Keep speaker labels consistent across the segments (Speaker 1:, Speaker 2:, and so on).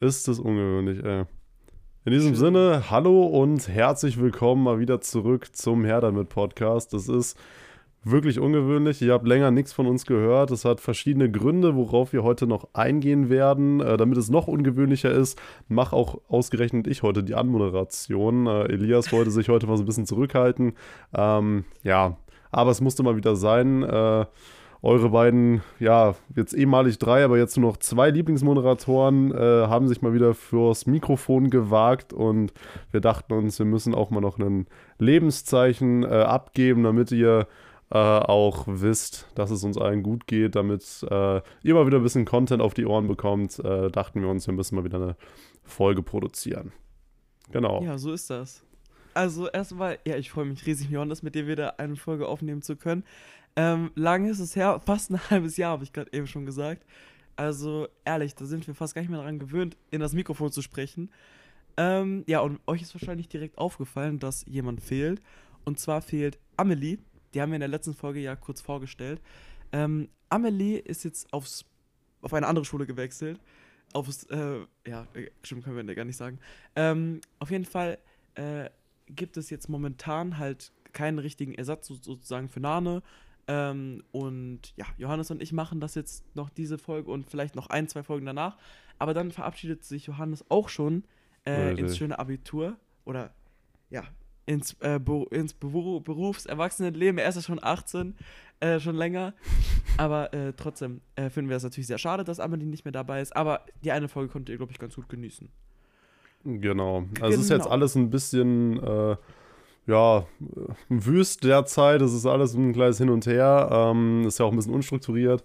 Speaker 1: Ist es ungewöhnlich, ey. In diesem Schön. Sinne, hallo und herzlich willkommen mal wieder zurück zum Her damit Podcast. Das ist wirklich ungewöhnlich. Ihr habt länger nichts von uns gehört. Es hat verschiedene Gründe, worauf wir heute noch eingehen werden. Äh, damit es noch ungewöhnlicher ist, mache auch ausgerechnet ich heute die Anmoderation. Äh, Elias wollte sich heute mal so ein bisschen zurückhalten. Ähm, ja, aber es musste mal wieder sein. Äh, eure beiden, ja, jetzt ehemalig drei, aber jetzt nur noch zwei Lieblingsmoderatoren äh, haben sich mal wieder fürs Mikrofon gewagt und wir dachten uns, wir müssen auch mal noch ein Lebenszeichen äh, abgeben, damit ihr äh, auch wisst, dass es uns allen gut geht, damit äh, ihr mal wieder ein bisschen Content auf die Ohren bekommt, äh, dachten wir uns, wir müssen mal wieder eine Folge produzieren. Genau.
Speaker 2: Ja, so ist das. Also erstmal, ja, ich freue mich riesig, Johannes, mit dir wieder eine Folge aufnehmen zu können. Ähm, lange ist es her, fast ein halbes Jahr, habe ich gerade eben schon gesagt. Also ehrlich, da sind wir fast gar nicht mehr daran gewöhnt, in das Mikrofon zu sprechen. Ähm, ja, und euch ist wahrscheinlich direkt aufgefallen, dass jemand fehlt. Und zwar fehlt Amelie die haben wir in der letzten Folge ja kurz vorgestellt. Ähm, Amelie ist jetzt aufs, auf eine andere Schule gewechselt. Aufs, äh, ja, stimmt, können wir gar nicht sagen. Ähm, auf jeden Fall äh, gibt es jetzt momentan halt keinen richtigen Ersatz sozusagen für Nane. Ähm, und ja, Johannes und ich machen das jetzt noch diese Folge und vielleicht noch ein, zwei Folgen danach. Aber dann verabschiedet sich Johannes auch schon äh, ins schöne Abitur. Oder ja, ins, äh, ins Berufserwachsenenleben. Er ist ja schon 18, äh, schon länger. Aber äh, trotzdem äh, finden wir es natürlich sehr schade, dass Amelie nicht mehr dabei ist. Aber die eine Folge konnte ihr, glaube ich, ganz gut genießen.
Speaker 1: Genau. Also genau. es ist jetzt genau. alles ein bisschen, äh, ja, wüst derzeit. Es ist alles ein kleines Hin und Her. Ähm, ist ja auch ein bisschen unstrukturiert.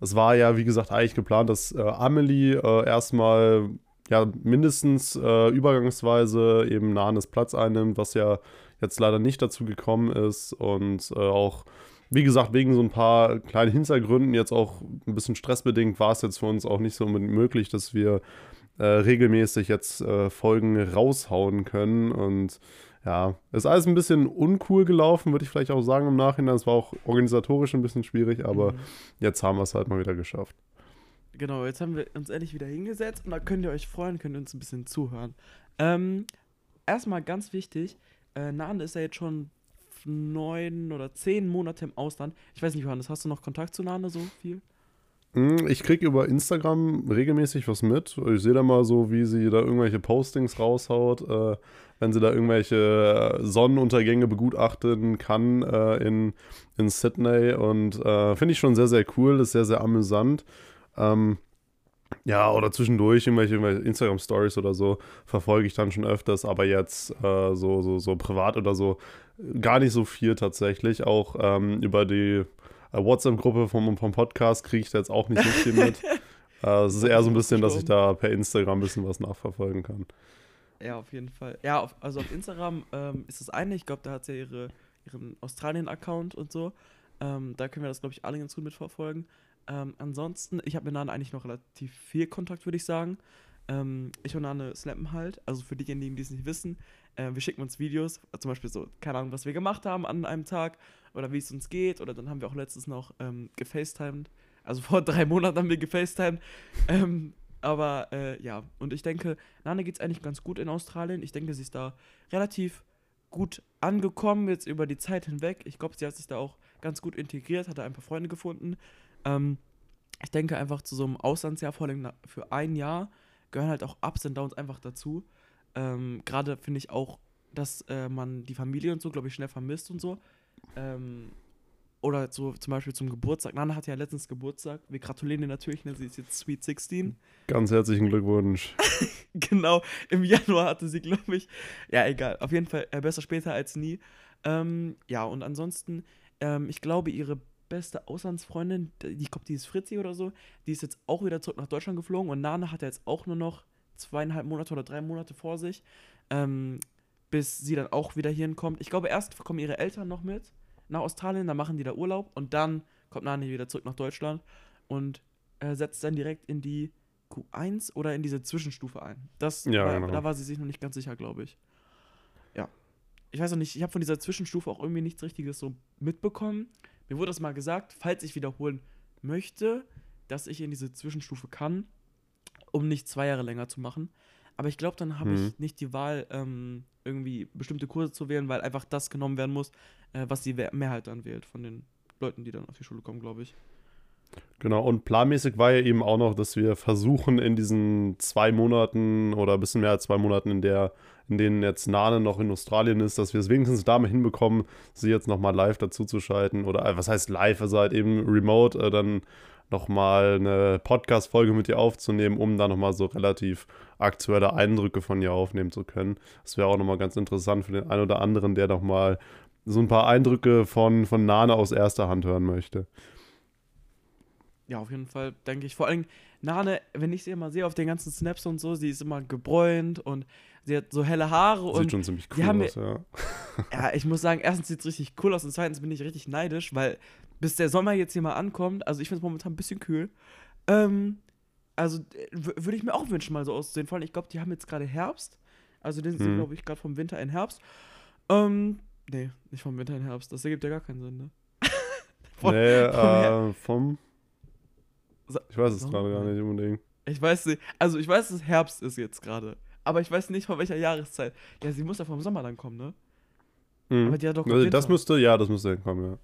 Speaker 1: Es war ja, wie gesagt, eigentlich geplant, dass äh, Amelie erstmal ja mindestens äh, übergangsweise eben Nahanes Platz einnimmt, was ja jetzt leider nicht dazu gekommen ist und äh, auch wie gesagt, wegen so ein paar kleinen Hintergründen, jetzt auch ein bisschen stressbedingt, war es jetzt für uns auch nicht so möglich, dass wir äh, regelmäßig jetzt äh, Folgen raushauen können. Und ja, ist alles ein bisschen uncool gelaufen, würde ich vielleicht auch sagen im Nachhinein. Es war auch organisatorisch ein bisschen schwierig, aber mhm. jetzt haben wir es halt mal wieder geschafft.
Speaker 2: Genau, jetzt haben wir uns endlich wieder hingesetzt und da könnt ihr euch freuen, könnt ihr uns ein bisschen zuhören. Ähm, erstmal ganz wichtig, äh, Nane ist ja jetzt schon neun oder zehn Monate im Ausland. Ich weiß nicht, Johannes, hast du noch Kontakt zu Nane so viel?
Speaker 1: Hm, ich kriege über Instagram regelmäßig was mit. Ich sehe da mal so, wie sie da irgendwelche Postings raushaut, äh, wenn sie da irgendwelche Sonnenuntergänge begutachten kann äh, in, in Sydney. Und äh, finde ich schon sehr, sehr cool, ist sehr, sehr amüsant. Ähm, ja, oder zwischendurch irgendwelche, irgendwelche Instagram-Stories oder so verfolge ich dann schon öfters, aber jetzt äh, so, so, so privat oder so gar nicht so viel tatsächlich. Auch ähm, über die WhatsApp-Gruppe vom, vom Podcast kriege ich da jetzt auch nicht so viel mit. äh, es ist eher so ein bisschen, dass ich da per Instagram ein bisschen was nachverfolgen kann.
Speaker 2: Ja, auf jeden Fall. Ja, auf, also auf Instagram ähm, ist das eine, ich glaube, da hat sie ja ihre, ihren Australien-Account und so. Ähm, da können wir das, glaube ich, alle ganz gut mitverfolgen. Ähm, ansonsten, ich habe mit Nane eigentlich noch relativ viel Kontakt, würde ich sagen. Ähm, ich und Nane snappen halt. Also für diejenigen, die es nicht wissen, äh, wir schicken uns Videos, zum Beispiel so, keine Ahnung, was wir gemacht haben an einem Tag oder wie es uns geht. Oder dann haben wir auch letztens noch ähm, gefacetimed. Also vor drei Monaten haben wir gefacetimed. Ähm, aber äh, ja, und ich denke, Nane geht es eigentlich ganz gut in Australien. Ich denke, sie ist da relativ gut angekommen, jetzt über die Zeit hinweg. Ich glaube, sie hat sich da auch ganz gut integriert, hat da ein paar Freunde gefunden. Ähm, ich denke einfach zu so einem Auslandsjahr, vor allem für ein Jahr, gehören halt auch Ups und Downs einfach dazu. Ähm, Gerade finde ich auch, dass äh, man die Familie und so, glaube ich, schnell vermisst und so. Ähm, oder so zum Beispiel zum Geburtstag. Nana hat ja letztens Geburtstag. Wir gratulieren ihr natürlich, ne? sie ist jetzt Sweet 16.
Speaker 1: Ganz herzlichen Glückwunsch.
Speaker 2: genau, im Januar hatte sie, glaube ich. Ja, egal. Auf jeden Fall äh, besser später als nie. Ähm, ja, und ansonsten, ähm, ich glaube, ihre beste Auslandsfreundin, ich glaube, die ist Fritzi oder so, die ist jetzt auch wieder zurück nach Deutschland geflogen und Nana hat jetzt auch nur noch zweieinhalb Monate oder drei Monate vor sich, ähm, bis sie dann auch wieder hierhin kommt. Ich glaube, erst kommen ihre Eltern noch mit nach Australien, dann machen die da Urlaub und dann kommt Nana wieder zurück nach Deutschland und äh, setzt dann direkt in die Q1 oder in diese Zwischenstufe ein. Das,
Speaker 1: ja,
Speaker 2: war,
Speaker 1: genau.
Speaker 2: Da war sie sich noch nicht ganz sicher, glaube ich. Ja. Ich weiß noch nicht, ich habe von dieser Zwischenstufe auch irgendwie nichts Richtiges so mitbekommen. Mir wurde das mal gesagt, falls ich wiederholen möchte, dass ich in diese Zwischenstufe kann. um nicht zwei Jahre länger zu machen. Aber ich glaube, dann habe ich
Speaker 1: Mhm.
Speaker 2: nicht die Wahl, ähm, irgendwie bestimmte Kurse zu wählen, weil einfach das genommen werden muss, äh, was die Mehrheit dann wählt von den Leuten, die dann auf die Schule kommen, glaube ich.
Speaker 1: Genau, und planmäßig war ja eben auch noch, dass wir versuchen, in diesen zwei Monaten oder ein bisschen mehr als zwei Monaten, in der, in denen jetzt Nane noch in Australien ist, dass wir es wenigstens damit hinbekommen, sie jetzt nochmal live dazuzuschalten. Oder äh, was heißt live? Also halt eben remote äh, dann nochmal eine Podcast-Folge mit ihr aufzunehmen, um da nochmal so relativ aktuelle Eindrücke von ihr aufnehmen zu können. Das wäre auch nochmal ganz interessant für den einen oder anderen, der nochmal so ein paar Eindrücke von, von Nane aus erster Hand hören möchte.
Speaker 2: Ja, auf jeden Fall, denke ich. Vor allem, Nane, wenn ich sie immer sehe auf den ganzen Snaps und so, sie ist immer gebräunt und sie hat so helle Haare
Speaker 1: Sieht
Speaker 2: und
Speaker 1: schon ziemlich cool aus, ja.
Speaker 2: ja, ich muss sagen, erstens sieht es richtig cool aus und zweitens bin ich richtig neidisch, weil bis der Sommer jetzt hier mal ankommt, also ich finde es momentan ein bisschen kühl, ähm, also äh, würde ich mir auch wünschen, mal so auszusehen. Vor allem, ich glaube, die haben jetzt gerade Herbst, also den sind,
Speaker 1: Mhm.
Speaker 2: glaube ich, gerade vom Winter in Herbst. Ähm, nee, nicht vom Winter in Herbst, das ergibt ja gar keinen Sinn, ne? Von-
Speaker 1: nee,
Speaker 2: vom
Speaker 1: äh, vom. Ich weiß es gerade gar nicht unbedingt.
Speaker 2: Ich weiß nicht, also ich weiß, dass es Herbst ist jetzt gerade, aber ich weiß nicht, von welcher Jahreszeit. Ja, sie muss ja vom Sommer dann kommen, ne?
Speaker 1: Mhm.
Speaker 2: Aber die hat doch
Speaker 1: Also das müsste, ja, das müsste hinkommen, ja.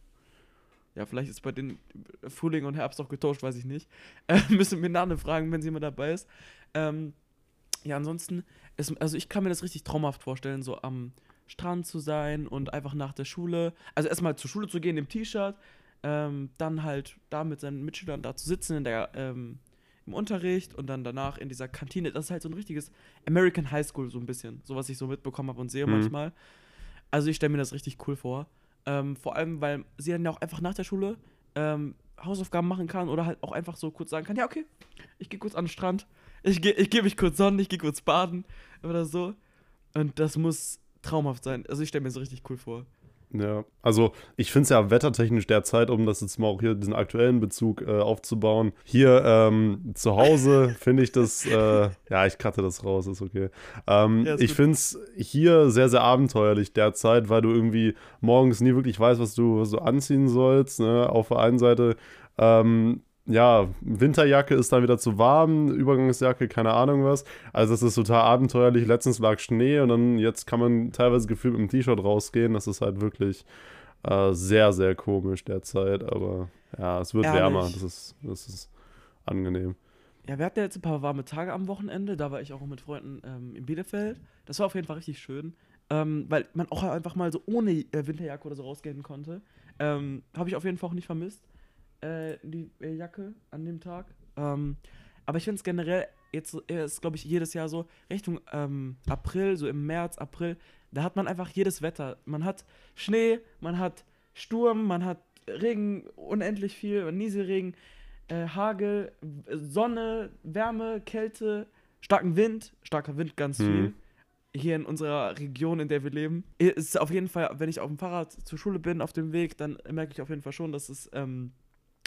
Speaker 2: Ja, vielleicht ist bei den Frühling und Herbst auch getauscht, weiß ich nicht. Äh, müssen wir Nane fragen, wenn sie mal dabei ist. Ähm, ja, ansonsten, ist, also ich kann mir das richtig traumhaft vorstellen, so am Strand zu sein und einfach nach der Schule, also erstmal zur Schule zu gehen im T-Shirt, ähm, dann halt da mit seinen Mitschülern da zu sitzen in der, ähm, im Unterricht und dann danach in dieser Kantine. Das ist halt so ein richtiges American High School, so ein bisschen, so was ich so mitbekommen habe und sehe
Speaker 1: Mhm.
Speaker 2: manchmal. Also ich stelle mir das richtig cool vor. Ähm, vor allem, weil sie dann ja auch einfach nach der Schule ähm, Hausaufgaben machen kann oder halt auch einfach so kurz sagen kann, ja, okay, ich gehe kurz an den Strand, ich gehe ich geh mich kurz sonnen, ich gehe kurz baden oder so. Und das muss traumhaft sein. Also ich stelle mir das richtig cool vor.
Speaker 1: Ja, also ich finde es ja wettertechnisch derzeit, um das jetzt mal auch hier diesen aktuellen Bezug äh, aufzubauen. Hier ähm, zu Hause finde ich das, äh, ja, ich cutte das raus, ist okay. Ähm,
Speaker 2: Ja, ist
Speaker 1: ich finde es hier sehr, sehr abenteuerlich derzeit, weil du irgendwie morgens nie wirklich weißt, was du, was du anziehen sollst. Ne? Auf der einen Seite, ähm, ja, Winterjacke ist dann wieder zu warm, Übergangsjacke, keine Ahnung was. Also das ist total abenteuerlich. Letztens lag Schnee und dann jetzt kann man teilweise gefühlt mit dem T-Shirt rausgehen. Das ist halt wirklich äh, sehr, sehr komisch derzeit. Aber ja, es wird
Speaker 2: Ehrlich?
Speaker 1: wärmer. Das ist, das ist angenehm.
Speaker 2: Ja, wir hatten ja jetzt ein paar warme Tage am Wochenende. Da war ich auch mit Freunden ähm, in Bielefeld. Das war auf jeden Fall richtig schön. Ähm, weil man auch einfach mal so ohne äh, Winterjacke oder so rausgehen konnte. Ähm, Habe ich auf jeden Fall auch nicht vermisst, äh, die äh, Jacke an dem Tag. Ähm, aber ich finde es generell, jetzt äh, ist glaube ich jedes Jahr so, Richtung ähm, April, so im März, April, da hat man einfach jedes Wetter. Man hat Schnee, man hat Sturm, man hat Regen, unendlich viel, Nieselregen, äh, Hagel, Sonne, Wärme, Kälte, starken Wind, starker Wind ganz
Speaker 1: Mhm.
Speaker 2: viel. Hier in unserer Region, in der wir leben. Ist auf jeden Fall, wenn ich auf dem Fahrrad zur Schule bin, auf dem Weg, dann merke ich auf jeden Fall schon, dass es ähm,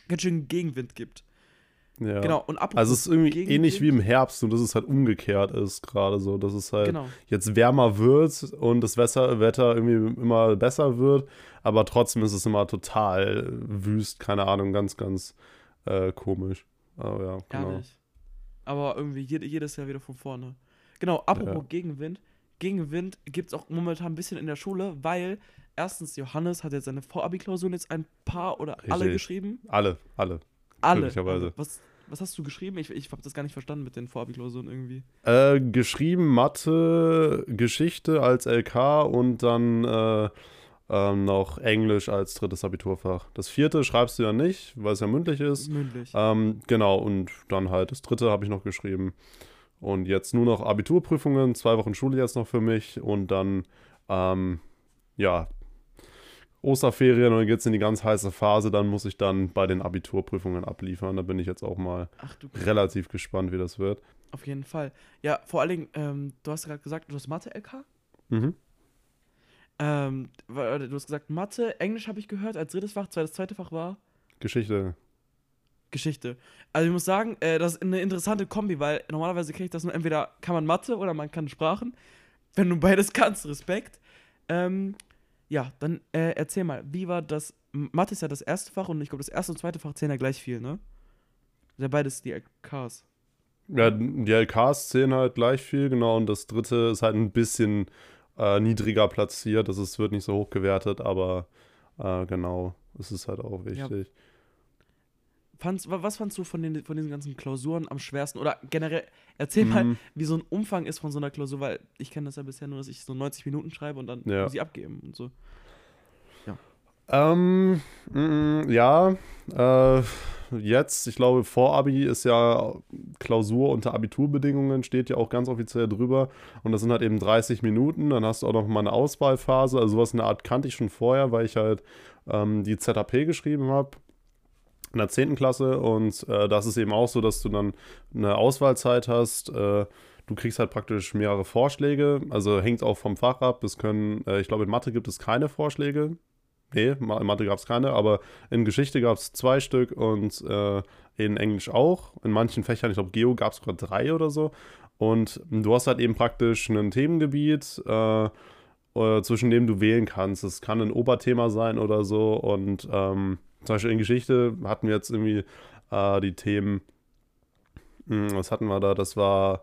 Speaker 2: ganz schön Gegenwind gibt.
Speaker 1: Ja.
Speaker 2: Genau, und apropos
Speaker 1: Also es ist irgendwie
Speaker 2: Gegenwind-
Speaker 1: ähnlich wie im Herbst, nur dass es halt umgekehrt ist gerade so, dass es halt
Speaker 2: Genau.
Speaker 1: jetzt wärmer wird und das Wetter, Wetter irgendwie immer besser wird, aber trotzdem ist es immer total wüst, keine Ahnung, ganz, ganz äh, komisch. Aber ja, genau.
Speaker 2: Ehrlich. Aber irgendwie jede, jedes Jahr wieder von vorne. Genau, apropos
Speaker 1: Ja.
Speaker 2: Gegenwind. Gegenwind gibt es auch momentan ein bisschen in der Schule, weil erstens Johannes hat jetzt seine Vorabi-Klausuren jetzt ein paar oder alle
Speaker 1: Richtig.
Speaker 2: geschrieben.
Speaker 1: Alle, alle.
Speaker 2: Alle. Alle. Was, was hast du geschrieben? Ich, ich habe das gar nicht verstanden mit den Vorabi-Klausuren irgendwie.
Speaker 1: Äh, geschrieben Mathe, Geschichte als LK und dann äh, ähm, noch Englisch als drittes Abiturfach. Das vierte schreibst du ja nicht, weil es ja mündlich ist.
Speaker 2: Mündlich.
Speaker 1: Ähm, genau, und dann halt das dritte habe ich noch geschrieben. Und jetzt nur noch Abiturprüfungen, zwei Wochen Schule jetzt noch für mich und dann, ähm, ja, Osterferien und dann geht es in die ganz heiße Phase. Dann muss ich dann bei den Abiturprüfungen abliefern. Da bin ich jetzt auch mal
Speaker 2: Ach du,
Speaker 1: relativ gespannt, wie das wird.
Speaker 2: auf jeden Fall. Ja, vor allen Dingen, ähm, du hast gerade gesagt, du hast Mathe-LK?
Speaker 1: Mhm.
Speaker 2: Ähm, du hast gesagt Mathe, Englisch habe ich gehört als drittes Fach, zweites zweite Fach war
Speaker 1: Geschichte.
Speaker 2: Geschichte. Also ich muss sagen, äh, das ist eine interessante Kombi, weil normalerweise kenne ich das nur entweder kann man Mathe oder man kann Sprachen. Wenn du beides kannst, Respekt. Ähm, ja, dann äh, erzähl mal, wie war das? Mathe ist ja das erste Fach und ich glaube, das erste und zweite Fach zählen ja gleich viel, ne? Ja beides die LKs.
Speaker 1: Ja, die LKs zählen halt gleich viel, genau. Und das dritte ist halt ein bisschen äh, niedriger platziert. Das ist, wird nicht so hoch gewertet, aber äh, genau, es ist halt auch wichtig. Ja.
Speaker 2: Fandst, was fandst du von, den, von diesen ganzen Klausuren am schwersten? Oder generell, erzähl mhm. mal, wie so ein Umfang ist von so einer Klausur, weil ich kenne das ja bisher nur, dass ich so 90 Minuten schreibe und dann ja. sie abgeben und so.
Speaker 1: Ja. Ähm, mm, ja, äh, jetzt, ich glaube, vor Abi ist ja Klausur unter Abiturbedingungen, steht ja auch ganz offiziell drüber. Und das sind halt eben 30 Minuten. Dann hast du auch noch mal eine Auswahlphase. Also sowas in der Art kannte ich schon vorher, weil ich halt ähm, die ZAP geschrieben habe in der 10. Klasse und äh, das ist eben auch so, dass du dann eine Auswahlzeit hast. Äh, du kriegst halt praktisch mehrere Vorschläge, also hängt auch vom Fach ab. Es können, äh, ich glaube, in Mathe gibt es keine Vorschläge. Nee, in Mathe gab es keine, aber in Geschichte gab es zwei Stück und äh, in Englisch auch. In manchen Fächern, ich glaube, Geo gab es sogar drei oder so. Und du hast halt eben praktisch ein Themengebiet, äh, äh, zwischen dem du wählen kannst. Es kann ein Oberthema sein oder so und ähm, zum Beispiel in Geschichte hatten wir jetzt irgendwie äh, die Themen, mh, hm, was hatten wir da? Das war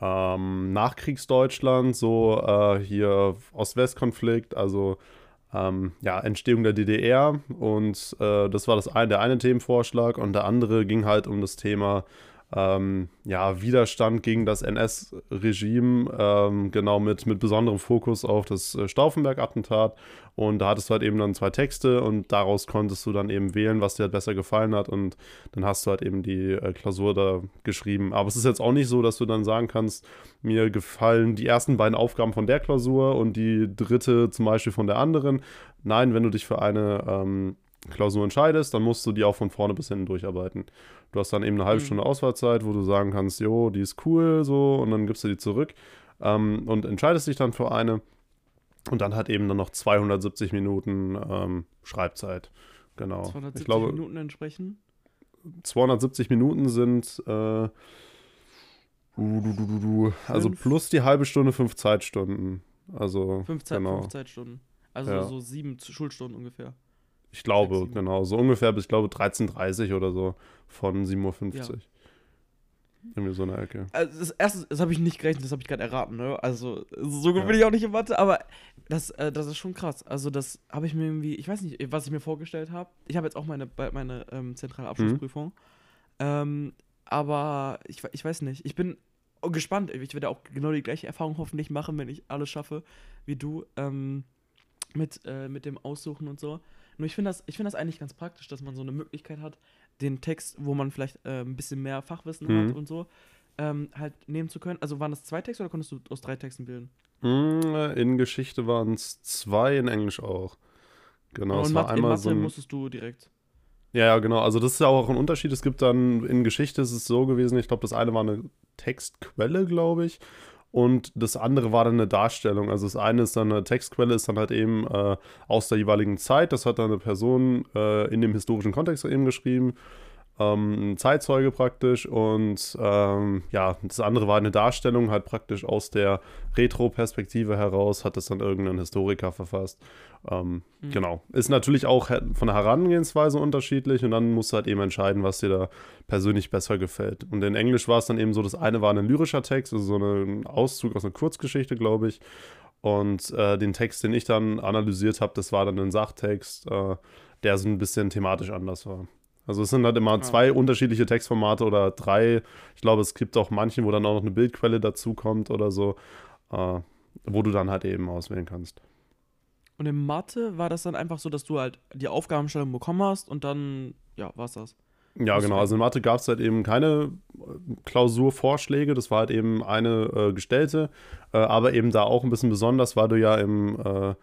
Speaker 1: ähm, Nachkriegsdeutschland, so äh, hier Ost-West-Konflikt, also ähm, ja, Entstehung der DDR. Und äh, das war das ein, der eine Themenvorschlag. Und der andere ging halt um das Thema ähm, ja, Widerstand gegen das NS-Regime, ähm, genau mit, mit besonderem Fokus auf das äh, Stauffenberg-Attentat. Und da hattest du halt eben dann zwei Texte und daraus konntest du dann eben wählen, was dir halt besser gefallen hat. Und dann hast du halt eben die äh, Klausur da geschrieben. Aber es ist jetzt auch nicht so, dass du dann sagen kannst, mir gefallen die ersten beiden Aufgaben von der Klausur und die dritte zum Beispiel von der anderen. Nein, wenn du dich für eine ähm, Klausur entscheidest, dann musst du die auch von vorne bis hinten durcharbeiten. Du hast dann eben eine halbe mhm. Stunde Auswahlzeit, wo du sagen kannst, jo, die ist cool, so, und dann gibst du die zurück ähm, und entscheidest dich dann für eine. Und dann hat eben dann noch 270 Minuten ähm, Schreibzeit. Genau. 270 ich glaube,
Speaker 2: Minuten entsprechen?
Speaker 1: 270 Minuten sind äh, also plus die halbe Stunde fünf Zeitstunden. Also
Speaker 2: fünf, Zeit, genau. fünf Zeitstunden. Also ja. so sieben Schulstunden ungefähr.
Speaker 1: Ich glaube, 6, genau. So ungefähr bis, ich glaube, 13.30 Uhr oder so von 7.50 Uhr. Ja. Irgendwie so eine Ecke.
Speaker 2: Also das erste, das habe ich nicht gerechnet, das habe ich gerade erraten, ne? Also, so gut ja. bin ich auch nicht in Mathe, aber das, äh, das ist schon krass. Also, das habe ich mir irgendwie, ich weiß nicht, was ich mir vorgestellt habe. Ich habe jetzt auch meine, meine ähm, zentrale Abschlussprüfung. Mhm. Ähm, aber ich, ich weiß nicht. Ich bin gespannt. Ich werde auch genau die gleiche Erfahrung hoffentlich machen, wenn ich alles schaffe wie du ähm, mit, äh, mit dem Aussuchen und so. Nur ich finde das, find das eigentlich ganz praktisch, dass man so eine Möglichkeit hat, den Text, wo man vielleicht äh, ein bisschen mehr Fachwissen mhm. hat und so, ähm, halt nehmen zu können. Also waren das zwei Texte oder konntest du aus drei Texten bilden?
Speaker 1: Mm, in Geschichte waren es zwei, in Englisch auch. Genau,
Speaker 2: und es war einmal in Mathe so ein, musstest du direkt.
Speaker 1: Ja, ja, genau. Also das ist ja auch ein Unterschied. Es gibt dann in Geschichte ist es so gewesen, ich glaube, das eine war eine Textquelle, glaube ich. Und das andere war dann eine Darstellung. Also das eine ist dann eine Textquelle, ist dann halt eben äh, aus der jeweiligen Zeit. Das hat dann eine Person äh, in dem historischen Kontext eben geschrieben ähm, ein Zeitzeuge praktisch und ähm, ja, das andere war eine Darstellung, halt praktisch aus der Retro-Perspektive heraus, hat das dann irgendein Historiker verfasst. Ähm, mhm. Genau. Ist natürlich auch von der Herangehensweise unterschiedlich und dann musst du halt eben entscheiden, was dir da persönlich besser gefällt. Und in Englisch war es dann eben so, das eine war ein lyrischer Text, also so ein Auszug aus einer Kurzgeschichte, glaube ich. Und äh, den Text, den ich dann analysiert habe, das war dann ein Sachtext, äh, der so ein bisschen thematisch anders war. Also es sind halt immer zwei unterschiedliche Textformate oder drei. Ich glaube, es gibt auch manche, wo dann auch noch eine Bildquelle dazu kommt oder so, äh, wo du dann halt eben auswählen kannst.
Speaker 2: Und in Mathe war das dann einfach so, dass du halt die Aufgabenstellung bekommen hast und dann, ja, war es das.
Speaker 1: Ja, genau. Also in Mathe gab es halt eben keine äh, Klausurvorschläge. Das war halt eben eine äh, gestellte. Äh, aber eben da auch ein bisschen besonders, weil du ja im äh,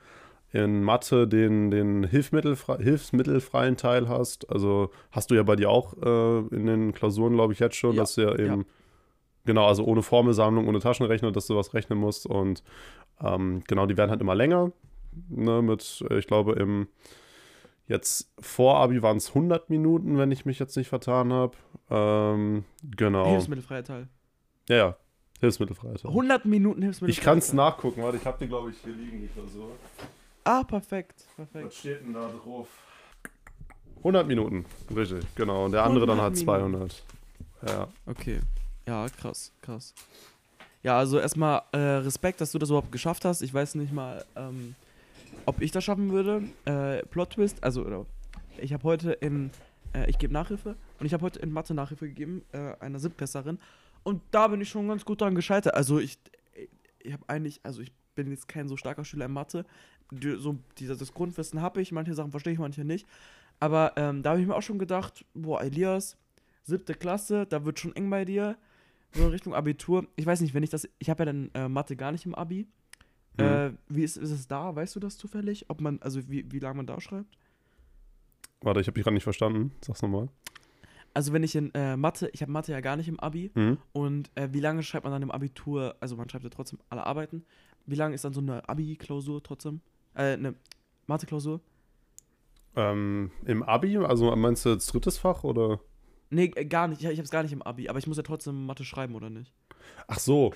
Speaker 1: in Mathe den, den Hilfsmittelfre hilfsmittelfreien Teil hast. Also hast du ja bei dir auch äh, in den Klausuren, glaube ich, jetzt schon, ja. dass du ja eben, ja. genau, also ohne Formelsammlung, ohne Taschenrechner, dass du was rechnen musst. Und ähm, genau, die werden halt immer länger. Ne, mit, äh, ich glaube, im jetzt vor Abi waren es 100 Minuten, wenn ich mich jetzt nicht vertan habe. Ähm, genau.
Speaker 2: Hilfsmittelfreier Teil.
Speaker 1: Ja, ja. Hilfsmittelfreier Teil.
Speaker 2: 100 Minuten Hilfsmittelfreier
Speaker 1: Ich kann es nachgucken, warte, ich habe die, glaube ich, hier liegen, die Klausur.
Speaker 2: Ah, perfekt, perfekt.
Speaker 1: Was steht denn da drauf? 100 Minuten, richtig, genau. Und der andere dann hat 200. Ja.
Speaker 2: Okay. Ja, krass, krass. Ja, also erstmal äh, Respekt, dass du das überhaupt geschafft hast. Ich weiß nicht mal, ähm, ob ich das schaffen würde. Äh, Plot Twist, also oder, ich habe heute in, äh, ich gebe Nachhilfe und ich habe heute in Mathe Nachhilfe gegeben, äh, einer Siebtklässlerin. Und da bin ich schon ganz gut dran gescheitert. Also ich, ich habe eigentlich, also ich bin jetzt kein so starker Schüler in Mathe. So dieser, das Grundwissen habe ich, manche Sachen verstehe ich, manche nicht. Aber ähm, da habe ich mir auch schon gedacht, boah, Elias, siebte Klasse, da wird schon eng bei dir. So in Richtung Abitur. Ich weiß nicht, wenn ich das, ich habe ja dann äh, Mathe gar nicht im Abi.
Speaker 1: Mhm.
Speaker 2: Äh, wie ist, ist es da? Weißt du das zufällig? Ob man, also wie, wie lange man da schreibt?
Speaker 1: Warte, ich habe dich gerade nicht verstanden. Sag's nochmal.
Speaker 2: Also wenn ich in äh, Mathe, ich habe Mathe ja gar nicht im Abi.
Speaker 1: Mhm.
Speaker 2: Und äh, wie lange schreibt man dann im Abitur? Also man schreibt ja trotzdem alle Arbeiten. Wie lange ist dann so eine Abi-Klausur trotzdem? Äh, eine Mathe-Klausur?
Speaker 1: Ähm, Im Abi, also meinst du jetzt drittes Fach oder?
Speaker 2: Nee, äh, gar nicht. Ich, ich habe es gar nicht im Abi, aber ich muss ja trotzdem Mathe schreiben, oder nicht?
Speaker 1: Ach so.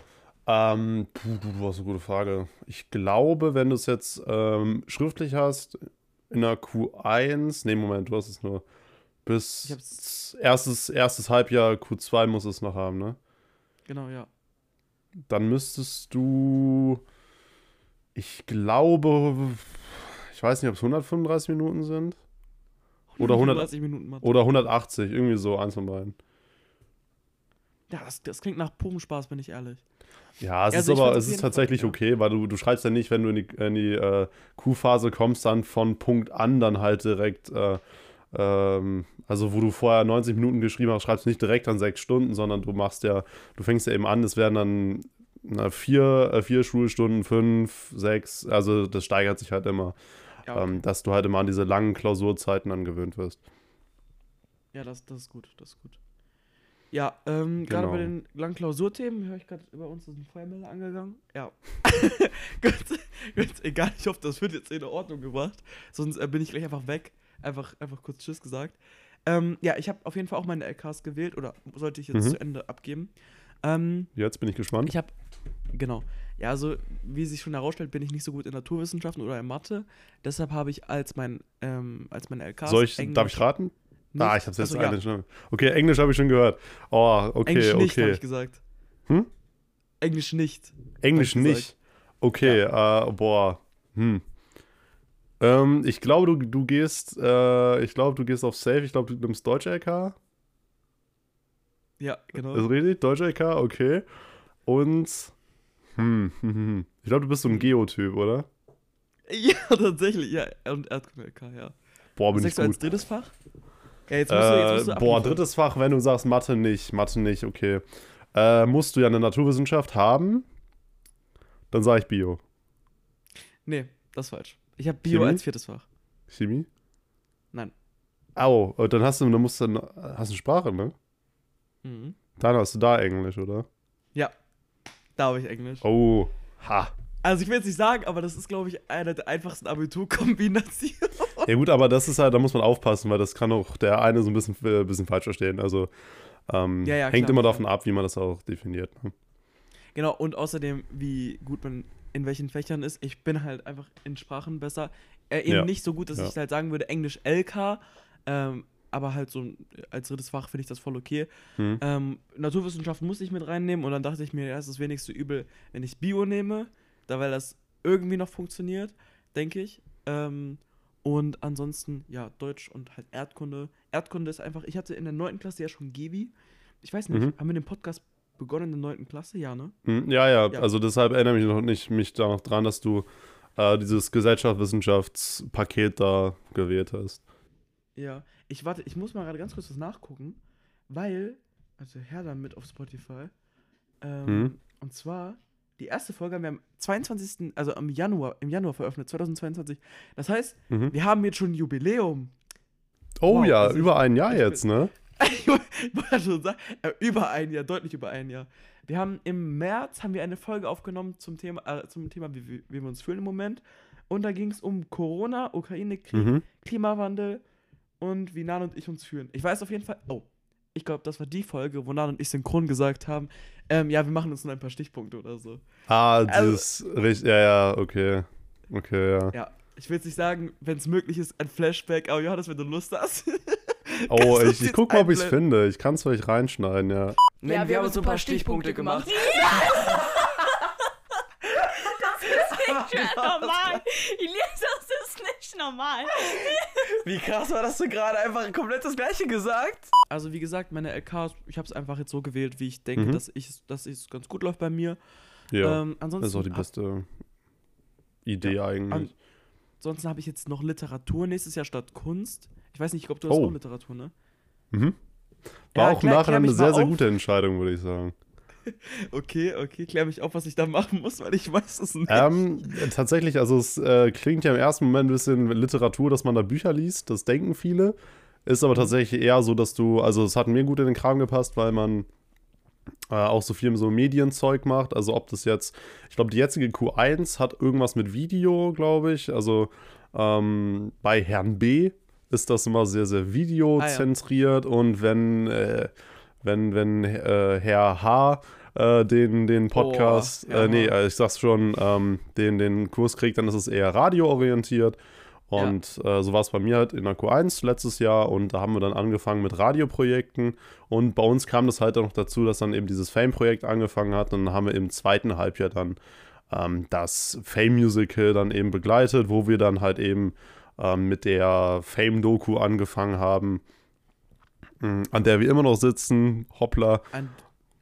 Speaker 1: Ähm, puh, du, du hast eine gute Frage. Ich glaube, wenn du es jetzt ähm, schriftlich hast, in der Q1, nee, Moment, du hast es nur
Speaker 2: Ich
Speaker 1: bis
Speaker 2: hab's-
Speaker 1: erstes, erstes Halbjahr Q2 muss es noch haben, ne?
Speaker 2: Genau, ja.
Speaker 1: Dann müsstest du, ich glaube, ich weiß nicht, ob es 135 Minuten sind Oder 100
Speaker 2: 130 Minuten
Speaker 1: oder 180, irgendwie so, eins von beiden.
Speaker 2: Ja, das, das klingt nach purem Spaß, bin ich ehrlich.
Speaker 1: Ja, es
Speaker 2: Also
Speaker 1: ist aber es ist
Speaker 2: Fall,
Speaker 1: tatsächlich
Speaker 2: ja.
Speaker 1: okay, weil du, du schreibst ja nicht, wenn du in die, in die äh, Q-Phase kommst, dann von Punkt an dann halt direkt, äh, ähm, also wo du vorher 90 Minuten geschrieben hast, schreibst du nicht direkt an sechs Stunden, sondern du machst ja, du fängst ja eben an, es werden dann na, vier, äh, vier Schulstunden, fünf, sechs, also das steigert sich halt immer,
Speaker 2: Ja,
Speaker 1: ähm, dass du halt immer an diese langen Klausurzeiten angewöhnt wirst.
Speaker 2: ja das, das ist gut, das ist gut. Ja, ähm, gerade
Speaker 1: Genau.
Speaker 2: bei den langen Klausurthemen höre ich gerade über uns ist ein Feuermelder angegangen. Ja. gut, gut, egal, ich hoffe, das wird jetzt in Ordnung gebracht. Sonst äh, bin ich gleich einfach weg. Einfach, einfach kurz Tschüss gesagt. Ähm, ja, ich habe auf jeden Fall auch meine LKs gewählt oder sollte ich jetzt
Speaker 1: Mhm.
Speaker 2: zu Ende abgeben. Ähm,
Speaker 1: Jetzt bin ich gespannt.
Speaker 2: Ich habe, genau. Ja, also, wie sich schon herausstellt, bin ich nicht so gut in Naturwissenschaften oder in Mathe. Deshalb habe ich als mein, ähm, als meine LKs.
Speaker 1: Soll ich,
Speaker 2: Englisch
Speaker 1: darf ich raten?
Speaker 2: nicht-
Speaker 1: Ah, ich hab's jetzt
Speaker 2: Achso, ja.
Speaker 1: Okay, Englisch habe ich schon gehört. Oh, okay,
Speaker 2: Englisch nicht, habe
Speaker 1: okay.
Speaker 2: ich gesagt.
Speaker 1: Hm?
Speaker 2: Englisch nicht.
Speaker 1: Englisch nicht. Okay, äh, boah. Hm. Ähm, ich glaube, du, du gehst, äh, ich glaube, du gehst auf Safe. Ich glaube, du nimmst Deutsch LK.
Speaker 2: Ja, genau.
Speaker 1: Ist richtig? Deutsch LK, okay. Und, hm, hm, hm, ich glaube, du bist so ein Geotyp, oder?
Speaker 2: ja, tatsächlich. Ja, und Erdkunde ja.
Speaker 1: Boah,
Speaker 2: Was
Speaker 1: bin ich
Speaker 2: sagst du als
Speaker 1: gut.
Speaker 2: drittes Fach? Ja, jetzt musst du, jetzt musst du
Speaker 1: Äh, boah, drittes Fach, wenn du sagst Mathe nicht, Mathe nicht, okay. Äh, musst du ja eine Naturwissenschaft haben, dann sage ich Bio.
Speaker 2: Nee, das ist falsch. Ich habe Bio
Speaker 1: Chemie?
Speaker 2: als viertes Fach.
Speaker 1: Chemie?
Speaker 2: Nein.
Speaker 1: Au, und dann hast du, dann musst du, hast du Sprache, ne?
Speaker 2: Mhm.
Speaker 1: Dann hast du da Englisch, oder?
Speaker 2: Da habe ich Englisch.
Speaker 1: Oh, ha.
Speaker 2: Also, ich will jetzt nicht sagen, aber das ist, glaube ich, eine der einfachsten Abiturkombinationen.
Speaker 1: Ja gut, aber das ist halt, da muss man aufpassen, weil das kann auch der eine so ein bisschen, äh, bisschen falsch verstehen. Also ähm,
Speaker 2: Ja, ja,
Speaker 1: hängt
Speaker 2: klar,
Speaker 1: immer
Speaker 2: klar.
Speaker 1: davon ab, wie man das auch definiert. Ne?
Speaker 2: Genau, und außerdem, wie gut man in welchen Fächern ist. Ich bin halt einfach in Sprachen besser. Äh, eben
Speaker 1: Ja.
Speaker 2: nicht so gut, dass ich halt sagen würde, Englisch LK, ähm, aber halt so als drittes Fach finde ich das voll okay.
Speaker 1: Hm.
Speaker 2: Ähm, Naturwissenschaften musste ich mit reinnehmen und dann dachte ich mir, ja, ist wenigstens so übel, wenn ich Bio nehme, da weil das irgendwie noch funktioniert, denke ich. Ähm, und ansonsten, ja, Deutsch und halt Erdkunde. Erdkunde ist einfach, ich hatte in der 9. Klasse ja schon Gewi. Ich weiß nicht,
Speaker 1: Mhm.
Speaker 2: haben wir den Podcast begonnen in der 9. Klasse? Ja, ne?
Speaker 1: Hm, ja, ja,
Speaker 2: Ja.
Speaker 1: also deshalb erinnere mich noch nicht mich da noch dran, dass du äh, dieses Gesellschaftswissenschaftspaket da gewählt hast.
Speaker 2: Ja, ich warte, ich muss mal gerade ganz kurz was nachgucken, weil, also her damit auf Spotify. Ähm,
Speaker 1: Mhm.
Speaker 2: Und zwar, die erste Folge haben wir am 22., also im Januar, im Januar veröffentlicht, 2022. Das heißt,
Speaker 1: Mhm.
Speaker 2: wir haben jetzt schon ein Jubiläum.
Speaker 1: Oh
Speaker 2: Wow,
Speaker 1: ja,
Speaker 2: also
Speaker 1: über ein Jahr jetzt, ne?
Speaker 2: ich wollte schon sagen, äh, über ein Jahr, deutlich über ein Jahr. Wir haben im März haben wir eine Folge aufgenommen zum Thema, äh, zum Thema wie, wie, wie wir uns fühlen im Moment. Und da ging es um Corona, Ukraine-Krieg,
Speaker 1: Mhm.
Speaker 2: Klimawandel und wie Nan und ich uns fühlen. Ich weiß auf jeden Fall, oh, ich glaube, das war die Folge, wo Nan und ich synchron gesagt haben, ähm, ja, wir machen uns nur ein paar Stichpunkte oder so.
Speaker 1: Ah,
Speaker 2: Also-
Speaker 1: dieses, richtig, ja, ja, okay. Okay, ja.
Speaker 2: Ja, ich will jetzt nicht sagen, wenn es möglich ist, ein Flashback, aber Johannes, wenn du Lust hast.
Speaker 1: Oh, ich, ich guck mal, ob ich es finde. Ich kann es vielleicht reinschneiden, ja.
Speaker 2: Nein, wir, haben so ein paar Stichpunkte gemacht.
Speaker 3: Das ist nicht normal. Elias, das ist nicht normal.
Speaker 2: Wie krass war das du gerade einfach komplett das gleiche gesagt? Also wie gesagt, meine LK, ich habe es einfach jetzt so gewählt, wie ich denke,
Speaker 1: Mhm.
Speaker 2: dass ich dass es ganz gut läuft bei mir.
Speaker 1: Ja,
Speaker 2: ähm, ansonsten
Speaker 1: das ist auch die beste Idee eigentlich.
Speaker 2: an- Ansonsten habe ich jetzt noch Literatur nächstes Jahr statt Kunst. Ich weiß nicht, ich glaube, du hast
Speaker 1: Oh.
Speaker 2: auch Literatur, ne?
Speaker 1: mhm. War
Speaker 2: Ja,
Speaker 1: auch nachher
Speaker 2: klär
Speaker 1: eine sehr, sehr
Speaker 2: auf.
Speaker 1: gute Entscheidung, würde ich sagen.
Speaker 2: Okay, okay, klär mich auf, was ich da machen muss, weil ich weiß es nicht.
Speaker 1: Ähm, tatsächlich, also es äh, klingt ja im ersten Moment ein bisschen Literatur, dass man da Bücher liest, das denken viele. Ist
Speaker 2: Mhm.
Speaker 1: aber tatsächlich eher so, dass du, also es hat mir gut in den Kram gepasst, weil man äh, auch so viel so Medienzeug macht. Also ob das jetzt, ich glaube, die jetzige Q1 hat irgendwas mit Video, glaube ich. Also ähm, bei Herrn B ist das immer sehr, sehr videozentriert und wenn, äh, wenn, wenn äh, Herr H äh, den, den Podcast,
Speaker 2: Oh, ja,
Speaker 1: äh, nee, äh, ich sag's schon, ähm, den, den Kurs kriegt, dann ist es eher radioorientiert. Und äh, so war es bei mir halt in der Q1 letztes Jahr und da haben wir dann angefangen mit Radioprojekten. Und bei uns kam das halt auch noch dazu, dass dann eben dieses Fame-Projekt angefangen hat und dann haben wir im zweiten Halbjahr dann ähm, das Fame-Musical dann eben begleitet, wo wir dann halt eben ähm, mit der Fame-Doku angefangen haben, an der wir immer noch sitzen, hoppla,
Speaker 2: Ein,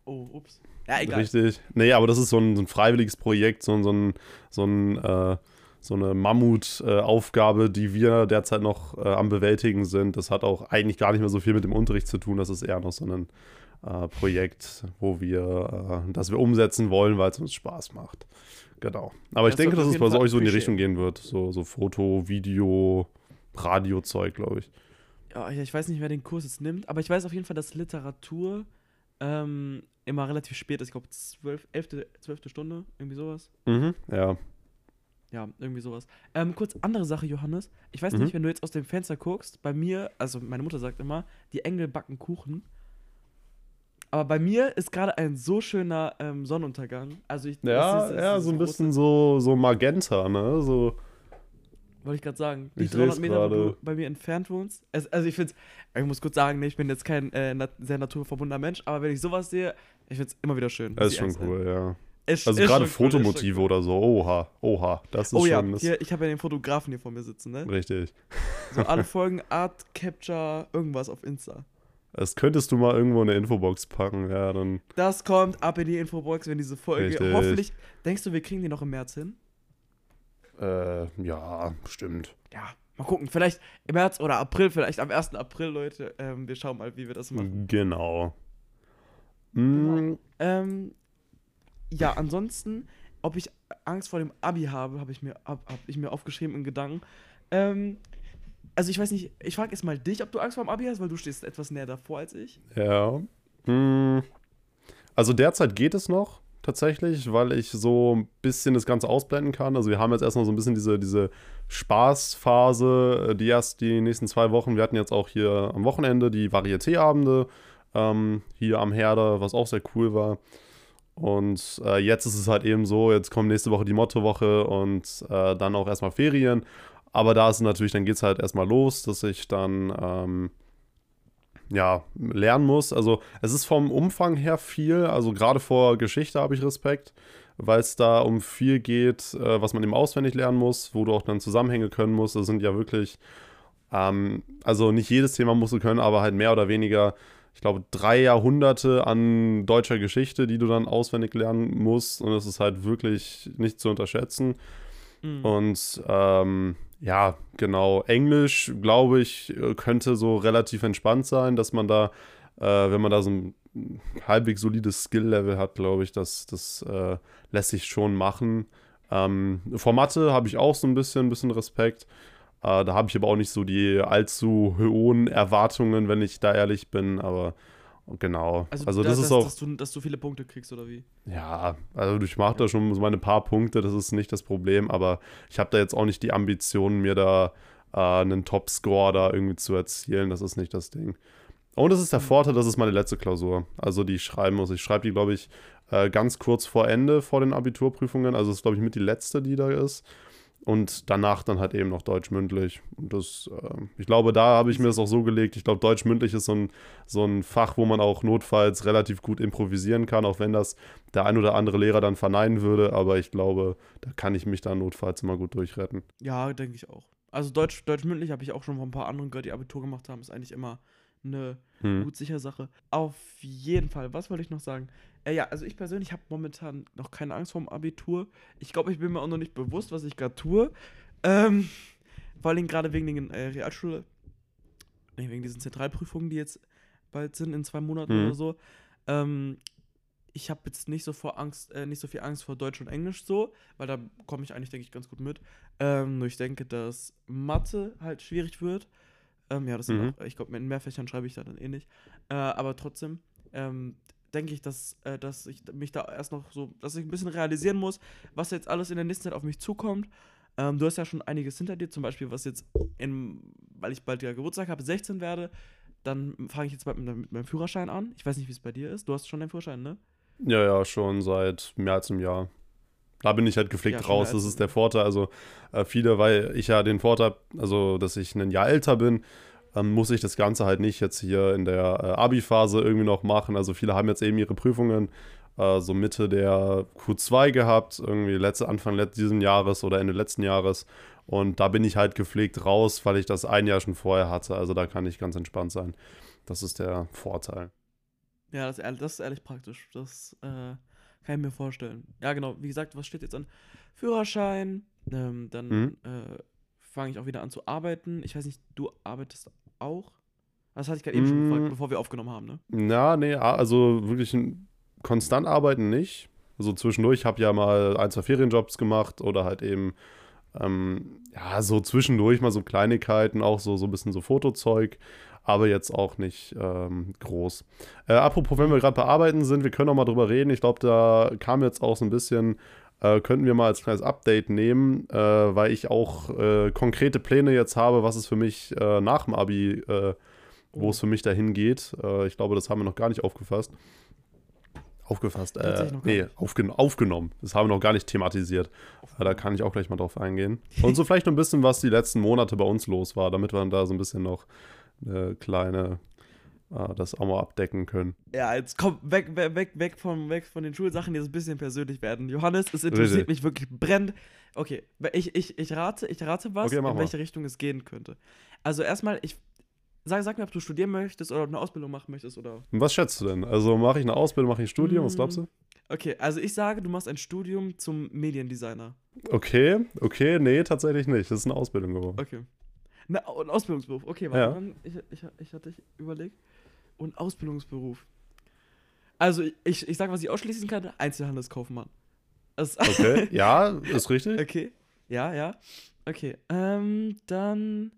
Speaker 2: oh, ups. Ja, egal.
Speaker 1: Richtig. Nee, aber das ist so ein, so ein freiwilliges Projekt, so, so, ein, so, ein, äh, so eine Mammutaufgabe, die wir derzeit noch äh, am Bewältigen sind. Das hat auch eigentlich gar nicht mehr so viel mit dem Unterricht zu tun. Das ist eher noch so ein äh, Projekt, wo wir, äh, das wir umsetzen wollen, weil es uns Spaß macht. Genau. Aber ich
Speaker 2: Das
Speaker 1: denke,
Speaker 2: sollte
Speaker 1: dass es bei euch so in die. Richtung gehen wird. So, so Foto, Video, Radiozeug, glaube ich.
Speaker 2: Ja, ich weiß nicht, wer den Kurs jetzt nimmt, aber ich weiß auf jeden Fall, dass Literatur ähm, immer relativ spät ist. Ich glaube, 12, 11., 12. Stunde, irgendwie sowas.
Speaker 1: Mhm. Ja.
Speaker 2: Ja, irgendwie sowas. Ähm, kurz andere Sache, Johannes. Ich weiß
Speaker 1: Mhm.
Speaker 2: nicht, wenn du jetzt aus dem Fenster guckst, bei mir, also meine Mutter sagt immer, die Engel backen Kuchen. Aber bei mir ist gerade ein so schöner ähm, Sonnenuntergang. Also ich
Speaker 1: Ja,
Speaker 2: das ist- das
Speaker 1: ja,
Speaker 2: ist
Speaker 1: so ein bisschen so, so Magenta, ne? So.
Speaker 2: Wollte ich gerade sagen. Die
Speaker 1: Ich
Speaker 2: 300
Speaker 1: seh's
Speaker 2: Meter, wo du bei mir entfernt wohnst. Es, also ich finde ich muss kurz sagen, ne, ich bin jetzt kein äh, sehr naturverbundener Mensch, aber wenn ich sowas sehe, ich finde es immer wieder schön.
Speaker 1: Das
Speaker 2: muss
Speaker 1: ist schon cool, ja.
Speaker 2: Ist-
Speaker 1: Also
Speaker 2: ist
Speaker 1: gerade Fotomotive
Speaker 2: cool.
Speaker 1: oder so. Oha, oha. Das ist
Speaker 2: Oh ja,
Speaker 1: schon das,
Speaker 2: hier, ich habe ja den Fotografen hier vor mir sitzen, ne?
Speaker 1: richtig.
Speaker 2: So alle Folgen Art, Capture, irgendwas auf Insta.
Speaker 1: Das könntest du mal irgendwo in eine Infobox packen, ja, dann.
Speaker 2: Das kommt ab in die Infobox, wenn diese Folge.
Speaker 1: Richtig.
Speaker 2: Hoffentlich. Denkst du, wir kriegen die noch im März hin?
Speaker 1: Äh, ja, stimmt.
Speaker 2: Ja, mal gucken. Vielleicht im März oder April, vielleicht am 1. April, Leute. Ähm, wir schauen mal, wie wir das machen.
Speaker 1: Genau. Mm,
Speaker 2: Ähm, ja, ansonsten, ob ich Angst vor dem Abi habe, habe ich, mir- hab, hab ich mir aufgeschrieben in Gedanken. Ähm, also ich weiß nicht, ich frage jetzt mal dich, ob du Angst vor dem Abi hast, weil du stehst etwas näher davor als ich.
Speaker 1: ja. Mm, also derzeit geht es noch, tatsächlich, weil ich so ein bisschen das Ganze ausblenden kann. Also wir haben jetzt erstmal so ein bisschen diese, diese Spaßphase, äh, die erst die nächsten zwei Wochen. Wir hatten jetzt auch hier am Wochenende die Varieté-Abende ähm, hier am Herder, was auch sehr cool war. Und äh, jetzt ist es halt eben so, jetzt kommt nächste Woche die Mottowoche und äh, dann auch erstmal Ferien. Aber da ist natürlich, dann geht es halt erstmal los, dass ich dann ähm, ja, lernen muss. Also es ist vom Umfang her viel, also gerade vor Geschichte habe ich Respekt, weil es da um viel geht, äh, was man eben auswendig lernen muss, wo du auch dann Zusammenhänge können musst. Das sind ja wirklich, ähm, also nicht jedes Thema musst du können, aber halt mehr oder weniger, ich glaube, drei Jahrhunderte an deutscher Geschichte, die du dann auswendig lernen musst. Und das ist halt wirklich nicht zu unterschätzen.
Speaker 2: Mhm.
Speaker 1: Und ähm, ja, genau. Englisch, glaube ich, äh, könnte so relativ entspannt sein, dass man da, äh, wenn man da so ein halbwegs solides Skill-Level hat, glaube ich, das, das äh, lässt sich schon machen. Ähm, vor habe ich auch so ein bisschen, ein bisschen Respekt. Äh, da habe ich aber auch nicht so die allzu hohen Erwartungen, wenn ich da ehrlich bin. Aber genau.
Speaker 2: Also,
Speaker 1: Also,
Speaker 2: da-
Speaker 1: das
Speaker 2: dass,
Speaker 1: ist auch.
Speaker 2: Dass du, dass du viele Punkte kriegst, oder wie?
Speaker 1: Ja, also ich mache da schon so meine paar Punkte, das ist nicht das Problem, aber ich habe da jetzt auch nicht die Ambition, mir da äh, einen Top-Score da irgendwie zu erzielen, das ist nicht das Ding. Und es ist der Vorteil, das ist meine letzte Klausur, also die ich schreiben muss. Ich schreibe die, glaube ich, äh, ganz kurz vor Ende, vor den Abiturprüfungen, also das ist, glaube ich, mit die letzte, die da ist. Und danach dann halt eben noch Deutsch mündlich. Und das, äh, ich glaube, da habe ich mir das auch so gelegt. Ich glaube, Deutsch mündlich ist so ein, so ein Fach, wo man auch notfalls relativ gut improvisieren kann, auch wenn das der ein oder andere Lehrer dann verneinen würde. Aber ich glaube, da kann ich mich dann notfalls immer gut durchretten.
Speaker 2: Ja, denke ich auch. Also Deutsch, Deutsch mündlich habe ich auch schon von ein paar anderen gehört, die Abitur gemacht haben. Ist eigentlich immer eine
Speaker 1: Hm.
Speaker 2: gut sicher Sache. Auf jeden Fall. Was wollte ich noch sagen? Äh, ja, also ich persönlich habe momentan noch keine Angst vorm Abitur. Ich glaube, ich bin mir auch noch nicht bewusst, was ich gerade tue. Ähm, vor allem gerade wegen den äh, Realschule, nee, wegen diesen Zentralprüfungen, die jetzt bald sind, in zwei Monaten
Speaker 1: Mhm.
Speaker 2: oder so. Ähm, ich habe jetzt nicht so vor Angst, äh, nicht so viel Angst vor Deutsch und Englisch so, weil da komme ich eigentlich, denke ich, ganz gut mit. Ähm, nur ich denke, dass Mathe halt schwierig wird. Ähm, ja, das sind
Speaker 1: Mhm.
Speaker 2: auch, ich glaube, in mehr Fächern schreibe ich da dann eh nicht. Äh, aber trotzdem ähm, denke ich, dass, äh, dass ich mich da erst noch so, dass ich ein bisschen realisieren muss, was jetzt alles in der nächsten Zeit auf mich zukommt. Ähm, du hast ja schon einiges hinter dir, zum Beispiel, was jetzt, in, weil ich bald ja Geburtstag habe, 16 werde, dann fange ich jetzt bald mit, mit meinem Führerschein an. Ich weiß nicht, wie es bei dir ist. Du hast schon deinen Führerschein, ne?
Speaker 1: Ja, ja, schon seit mehr als einem Jahr. Da bin ich halt gepflegt
Speaker 2: Ja,
Speaker 1: raus. Das ist der Vorteil. Also äh, viele, weil ich ja den Vorteil, also dass ich ein Jahr älter bin, ähm, muss ich das Ganze halt nicht jetzt hier in der äh, Abi-Phase irgendwie noch machen. Also viele haben jetzt eben ihre Prüfungen äh, so Mitte der Q2 gehabt, irgendwie letzte, Anfang let diesen Jahres oder Ende letzten Jahres. Und da bin ich halt gepflegt raus, weil ich das ein Jahr schon vorher hatte. Also da kann ich ganz entspannt sein. Das ist der Vorteil.
Speaker 2: Ja, das, ist ehrlich- das ist ehrlich praktisch. Das äh, kann ich mir vorstellen. Ja, genau. Wie gesagt, was steht jetzt an? Führerschein. Ähm, dann
Speaker 1: Mhm.
Speaker 2: äh, fange ich auch wieder an zu arbeiten. Ich weiß nicht, du arbeitest auch? Das hatte ich gerade eben schon
Speaker 1: Mm.
Speaker 2: gefragt, bevor wir aufgenommen haben, ne?
Speaker 1: Ja, nee, also wirklich konstant arbeiten nicht. Also zwischendurch habe ich ja mal ein, zwei Ferienjobs gemacht oder halt eben, ähm, ja, so zwischendurch mal so Kleinigkeiten, auch so, so ein bisschen so Fotozeug, aber jetzt auch nicht ähm, groß. Äh, apropos, wenn wir gerade bei Arbeiten sind, wir können auch mal drüber reden. Ich glaube, da kam jetzt auch so ein bisschen, äh, könnten wir mal als kleines Update nehmen, äh, weil ich auch äh, konkrete Pläne jetzt habe, was es für mich äh, nach dem Abi äh, wo es für mich dahin geht. Äh, ich glaube, das haben wir noch gar nicht aufgefasst. Aufgefasst, äh, nee, aufgen aufgenommen. Das haben wir noch gar nicht thematisiert. Da kann ich auch gleich mal drauf eingehen. Und so vielleicht noch ein bisschen, was die letzten Monate bei uns los war, damit wir da so ein bisschen noch eine kleine, das auch mal abdecken können.
Speaker 2: Ja, jetzt komm, weg, weg, weg, von, weg von den Schulsachen, die jetzt ein bisschen persönlich werden. Johannes, es interessiert
Speaker 1: Richtig.
Speaker 2: mich wirklich brennend. Okay, ich, ich, ich, rate, ich rate was,
Speaker 1: Okay,
Speaker 2: in
Speaker 1: mal.
Speaker 2: welche Richtung es gehen könnte. Also erstmal, ich sag, sag mir, ob du studieren möchtest oder eine Ausbildung machen möchtest oder.
Speaker 1: Was schätzt du denn? Also mache ich eine Ausbildung, mache ich ein Studium, was
Speaker 2: Mm.
Speaker 1: glaubst du?
Speaker 2: Okay, also ich sage, du machst ein Studium zum Mediendesigner.
Speaker 1: Okay, okay, nee, tatsächlich nicht. Das ist eine Ausbildung geworden.
Speaker 2: Okay. Na, ein Ausbildungsberuf. Okay, warte,
Speaker 1: Ja.
Speaker 2: ich, ich, ich hatte überlegt. Und Ausbildungsberuf. Also, ich, ich sag, was ich ausschließen kann: Einzelhandelskaufmann. Das,
Speaker 1: Okay, ja, ist richtig.
Speaker 2: okay. Ja, ja. Okay. Ähm, dann.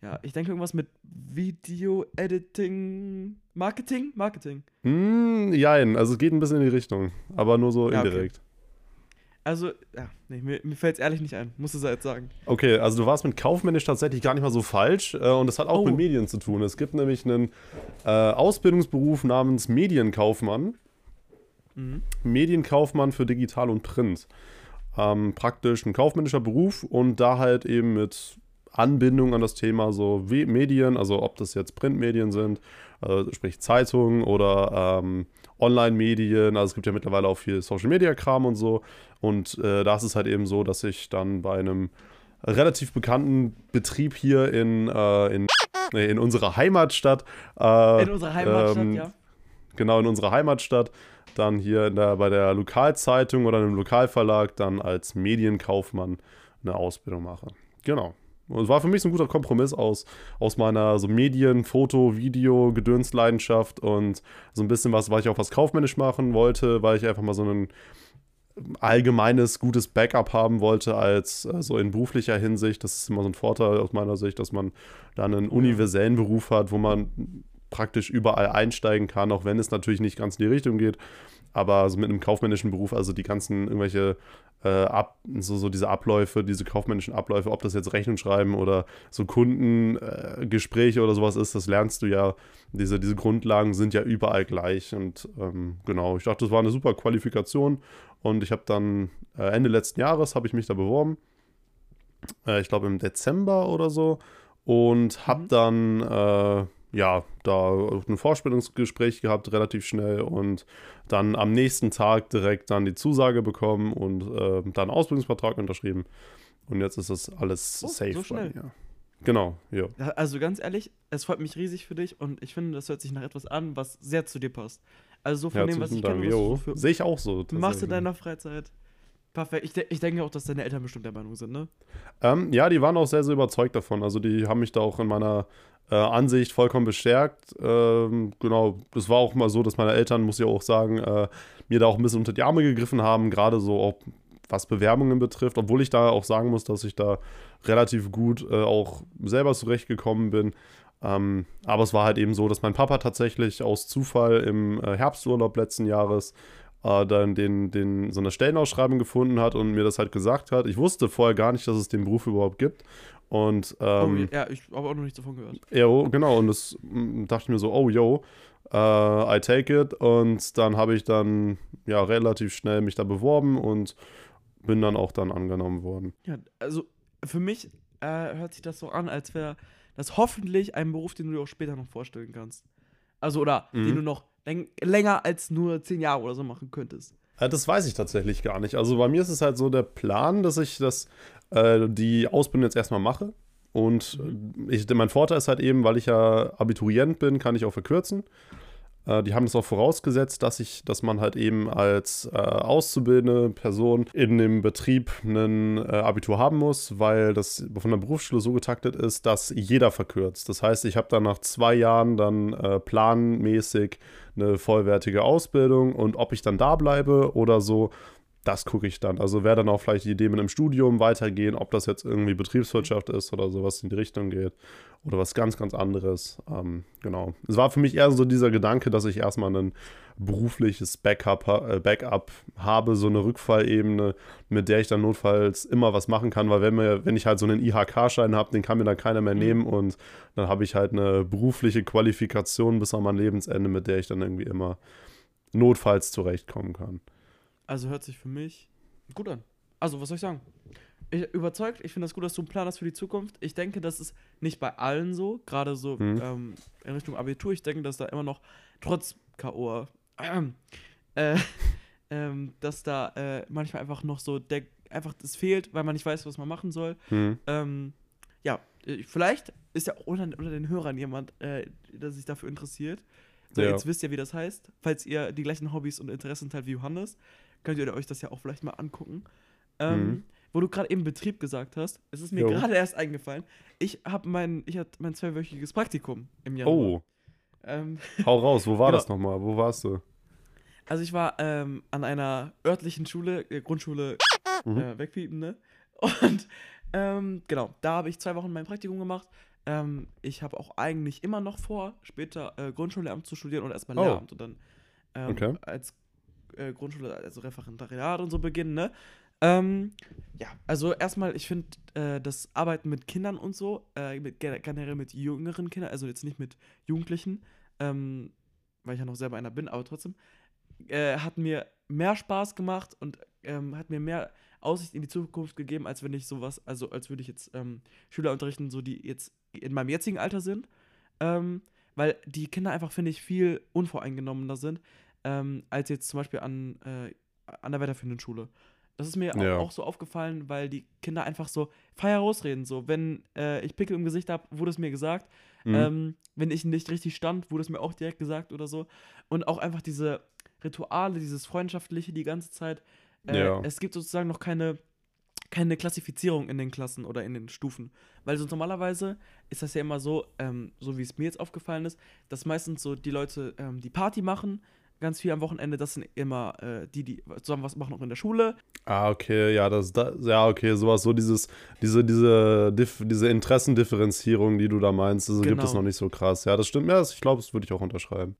Speaker 2: Ja, ich denke irgendwas mit Video-Editing. Marketing? Marketing.
Speaker 1: Hm, jein, also es geht ein bisschen in die Richtung, aber nur so
Speaker 2: Ja, okay. Also, ja, nee, mir, mir fällt es ehrlich nicht ein. Musst du es jetzt sagen.
Speaker 1: Okay, also du warst mit kaufmännisch tatsächlich gar nicht mal so falsch äh, und das hat auch
Speaker 2: Oh.
Speaker 1: mit Medien zu tun. Es gibt nämlich einen äh, Ausbildungsberuf namens Medienkaufmann.
Speaker 2: Mhm.
Speaker 1: Medienkaufmann für Digital und Print. Ähm, praktisch ein kaufmännischer Beruf und da halt eben mit Anbindung an das Thema so wie Medien, also ob das jetzt Printmedien sind, äh, sprich Zeitungen oder ähm, Online-Medien, also es gibt ja mittlerweile auch viel Social-Media-Kram und so und äh, da ist es halt eben so, dass ich dann bei einem relativ bekannten Betrieb hier in, äh, in, nee, in unserer Heimatstadt äh,
Speaker 2: In unserer Heimatstadt,
Speaker 1: ähm,
Speaker 2: ja.
Speaker 1: genau in unserer Heimatstadt, dann hier in der, bei der Lokalzeitung oder einem Lokalverlag dann als Medienkaufmann eine Ausbildung mache. Genau. Und es war für mich so ein guter Kompromiss aus, aus meiner so Medien-, Foto-, Video-, Gedönsleidenschaft und so ein bisschen was, weil ich auch was kaufmännisch machen wollte, weil ich einfach mal so ein allgemeines gutes Backup haben wollte als äh, so in beruflicher Hinsicht. Das ist immer so ein Vorteil aus meiner Sicht, dass man dann einen universellen Beruf hat, wo man praktisch überall einsteigen kann, auch wenn es natürlich nicht ganz in die Richtung geht. Aber so mit einem kaufmännischen Beruf, also die ganzen irgendwelche äh, ab, so, so diese Abläufe, diese kaufmännischen Abläufe, ob das jetzt Rechnung schreiben oder so Kundengespräche äh, oder sowas ist, das lernst du ja. Diese, diese Grundlagen sind ja überall gleich. Und ähm, genau, ich dachte, das war eine super Qualifikation. Und ich habe dann äh, Ende letzten Jahres habe ich mich da beworben äh, ich glaube im Dezember oder so, und habe
Speaker 2: Mhm.
Speaker 1: dann äh, ja da ein Vorstellungsgespräch gehabt, relativ schnell und dann am nächsten Tag direkt dann die Zusage bekommen und äh, dann einen Ausbildungsvertrag unterschrieben. Und jetzt ist das alles
Speaker 2: Oh,
Speaker 1: safe
Speaker 2: so
Speaker 1: bei
Speaker 2: schnell.
Speaker 1: mir. Genau, ja.
Speaker 2: Ja, Also ganz ehrlich, es freut mich riesig für dich und ich finde, das hört sich nach etwas an, was sehr zu dir passt. Also so von dem, was
Speaker 1: Herzlichen
Speaker 2: ich kenne, was du
Speaker 1: Sehe ich auch so.
Speaker 2: machst in
Speaker 1: tatsächlich.
Speaker 2: deiner Freizeit. Perfekt. Ich, de ich denke auch, dass deine Eltern bestimmt der Meinung sind, ne?
Speaker 1: Ähm, ja, die waren auch sehr, sehr überzeugt davon. Also die haben mich da auch in meiner äh, Ansicht vollkommen bestärkt. Ähm, genau, das war auch mal so, dass meine Eltern, muss ich auch sagen, äh, mir da auch ein bisschen unter die Arme gegriffen haben, gerade so auch was Bewerbungen betrifft, obwohl ich da auch sagen muss, dass ich da relativ gut äh, auch selber zurechtgekommen bin. Ähm, aber es war halt eben so, dass mein Papa tatsächlich aus Zufall im äh, Herbsturlaub letzten Jahres äh, dann den, den, so eine Stellenausschreibung gefunden hat und mir das halt gesagt hat. Ich wusste vorher gar nicht, dass es den Beruf überhaupt gibt. Und ähm,
Speaker 2: oh, ja, ich habe auch noch nichts davon gehört.
Speaker 1: ja, genau, und das mm, dachte ich mir so, oh, yo, äh, I take it. Und dann habe ich dann ja relativ schnell mich da beworben und bin dann auch dann angenommen worden.
Speaker 2: Ja, also für mich äh, hört sich das so an, als wäre das hoffentlich ein Beruf, den du dir auch später noch vorstellen kannst. Also, oder
Speaker 1: Mhm.
Speaker 2: den du noch läng länger als nur zehn Jahre oder so machen könntest.
Speaker 1: Das weiß ich tatsächlich gar nicht. Also bei mir ist es halt so der Plan, dass ich das, äh, die Ausbildung jetzt erstmal mache. Und ich, mein Vorteil ist halt eben, weil ich ja Abiturient bin, kann ich auch verkürzen. Äh, die haben das auch vorausgesetzt, dass ich, dass man halt eben als äh, auszubildende Person in dem Betrieb ein äh, Abitur haben muss, weil das von der Berufsschule so getaktet ist, dass jeder verkürzt. Das heißt, ich habe dann nach zwei Jahren dann äh, planmäßig eine vollwertige Ausbildung und ob ich dann da bleibe oder so, das gucke ich dann. Also wäre dann auch vielleicht die Idee mit einem Studium weitergehen, ob das jetzt irgendwie Betriebswirtschaft ist oder sowas in die Richtung geht oder was ganz, ganz anderes. Ähm, genau. Es war für mich eher so dieser Gedanke, dass ich erstmal ein berufliches Backup, äh, Backup habe, so eine Rückfallebene, mit der ich dann notfalls immer was machen kann, weil wenn, mir, wenn ich halt so einen IHK-Schein habe, den kann mir dann keiner mehr
Speaker 2: Mhm.
Speaker 1: nehmen und dann habe ich halt eine berufliche Qualifikation bis an mein Lebensende, mit der ich dann irgendwie immer notfalls zurechtkommen kann.
Speaker 2: Also hört sich für mich gut an. Also, was soll ich sagen? Ich, überzeugt, ich finde das gut, dass du einen Plan hast für die Zukunft. Ich denke, das ist nicht bei allen so, gerade so
Speaker 1: Mhm.
Speaker 2: ähm, in Richtung Abitur. Ich denke, dass da immer noch trotz K.O. Äh, ähm, dass da äh, manchmal einfach noch so der, einfach das fehlt, weil man nicht weiß, was man machen soll.
Speaker 1: Hm.
Speaker 2: Ähm, ja, äh, vielleicht ist ja unter, unter den Hörern jemand, äh, der sich dafür interessiert. So,
Speaker 1: Ja.
Speaker 2: Jetzt wisst ihr, wie das heißt. Falls ihr die gleichen Hobbys und Interessen teilt wie Johannes, könnt ihr euch das ja auch vielleicht mal angucken. Ähm,
Speaker 1: Mhm.
Speaker 2: Wo du gerade eben Betrieb gesagt hast, es ist mir gerade erst eingefallen. Ich habe mein, ich hatte mein zweiwöchiges Praktikum im Januar.
Speaker 1: Oh,
Speaker 2: Ähm,
Speaker 1: hau raus, wo war
Speaker 2: Genau.
Speaker 1: das nochmal? Wo warst du?
Speaker 2: also ich war ähm, an einer örtlichen Schule, äh, Grundschule
Speaker 1: Mhm.
Speaker 2: äh, wegpiepen, ne? Und ähm, genau, da habe ich zwei Wochen mein Praktikum gemacht. Ähm, ich habe auch eigentlich immer noch vor, später äh, Grundschullehramt zu studieren oder erstmal
Speaker 1: Oh.
Speaker 2: Lehramt und dann ähm,
Speaker 1: Okay.
Speaker 2: als äh, Grundschule, also Referendariat und so beginnen, ne? Ähm, ja, also erstmal, ich finde äh, das Arbeiten mit Kindern und so, äh, mit, gen- generell mit jüngeren Kindern, also jetzt nicht mit Jugendlichen, ähm, weil ich ja noch selber einer bin, aber trotzdem, äh, hat mir mehr Spaß gemacht und ähm, hat mir mehr Aussicht in die Zukunft gegeben, als wenn ich sowas, also als würde ich jetzt ähm, Schüler unterrichten, so die jetzt in meinem jetzigen Alter sind. Ähm, weil die Kinder einfach, finde ich, viel unvoreingenommener sind, ähm, als jetzt zum Beispiel an, äh, an der weiterführenden Schule. Das ist mir
Speaker 1: Ja.
Speaker 2: auch, auch so aufgefallen, weil die Kinder einfach so frei herausreden. So, wenn äh, ich Pickel im Gesicht habe, wurde es mir gesagt.
Speaker 1: Mhm.
Speaker 2: Ähm, wenn ich nicht richtig stand, wurde es mir auch direkt gesagt oder so. Und auch einfach diese Rituale, dieses Freundschaftliche die ganze Zeit. Äh,
Speaker 1: Ja.
Speaker 2: Es gibt sozusagen noch keine, keine Klassifizierung in den Klassen oder in den Stufen. Weil sonst normalerweise ist das ja immer so, ähm, so wie es mir jetzt aufgefallen ist, dass meistens so die Leute, ähm, die Party machen, ganz viel am Wochenende, das sind immer äh, die, die zusammen was machen auch in der Schule.
Speaker 1: Ah, okay, ja, das, das ja, okay, sowas, so dieses, diese, diese, diese Interessendifferenzierung, die du da meinst, das gibt es
Speaker 2: Genau.
Speaker 1: noch nicht so krass. Ja, das stimmt, ja, das, ich glaube, das würde ich auch unterschreiben.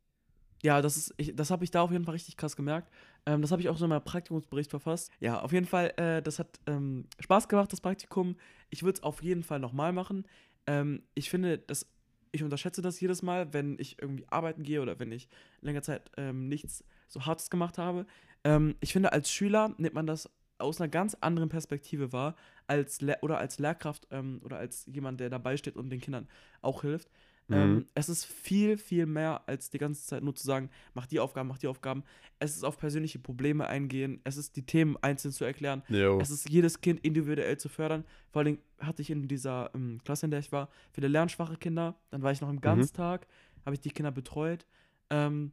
Speaker 2: Ja, das ist, ich, das habe ich da auf jeden Fall richtig krass gemerkt. Ähm, das habe ich auch so in meinem Praktikumsbericht verfasst. Ja, auf jeden Fall, äh, das hat ähm, Spaß gemacht, das Praktikum. Ich würde es auf jeden Fall nochmal machen. Ähm, ich finde, dass ich unterschätze das jedes Mal, wenn ich irgendwie arbeiten gehe oder wenn ich länger Zeit ähm, nichts so Hartes gemacht habe. Ähm, ich finde, als Schüler nimmt man das aus einer ganz anderen Perspektive wahr, als Le oder als Lehrkraft ähm, oder als jemand, der dabei steht und den Kindern auch hilft.
Speaker 1: Mhm.
Speaker 2: Ähm, es ist viel, viel mehr als die ganze Zeit nur zu sagen, mach die Aufgaben, mach die Aufgaben. Es ist auf persönliche Probleme eingehen, es ist die Themen einzeln zu erklären,
Speaker 1: Jo.
Speaker 2: es ist jedes Kind individuell zu fördern. Vor allem hatte ich in dieser ähm, Klasse, in der ich war, viele lernschwache Kinder. Dann war ich noch im Ganztag, habe ich die Kinder betreut. Ähm,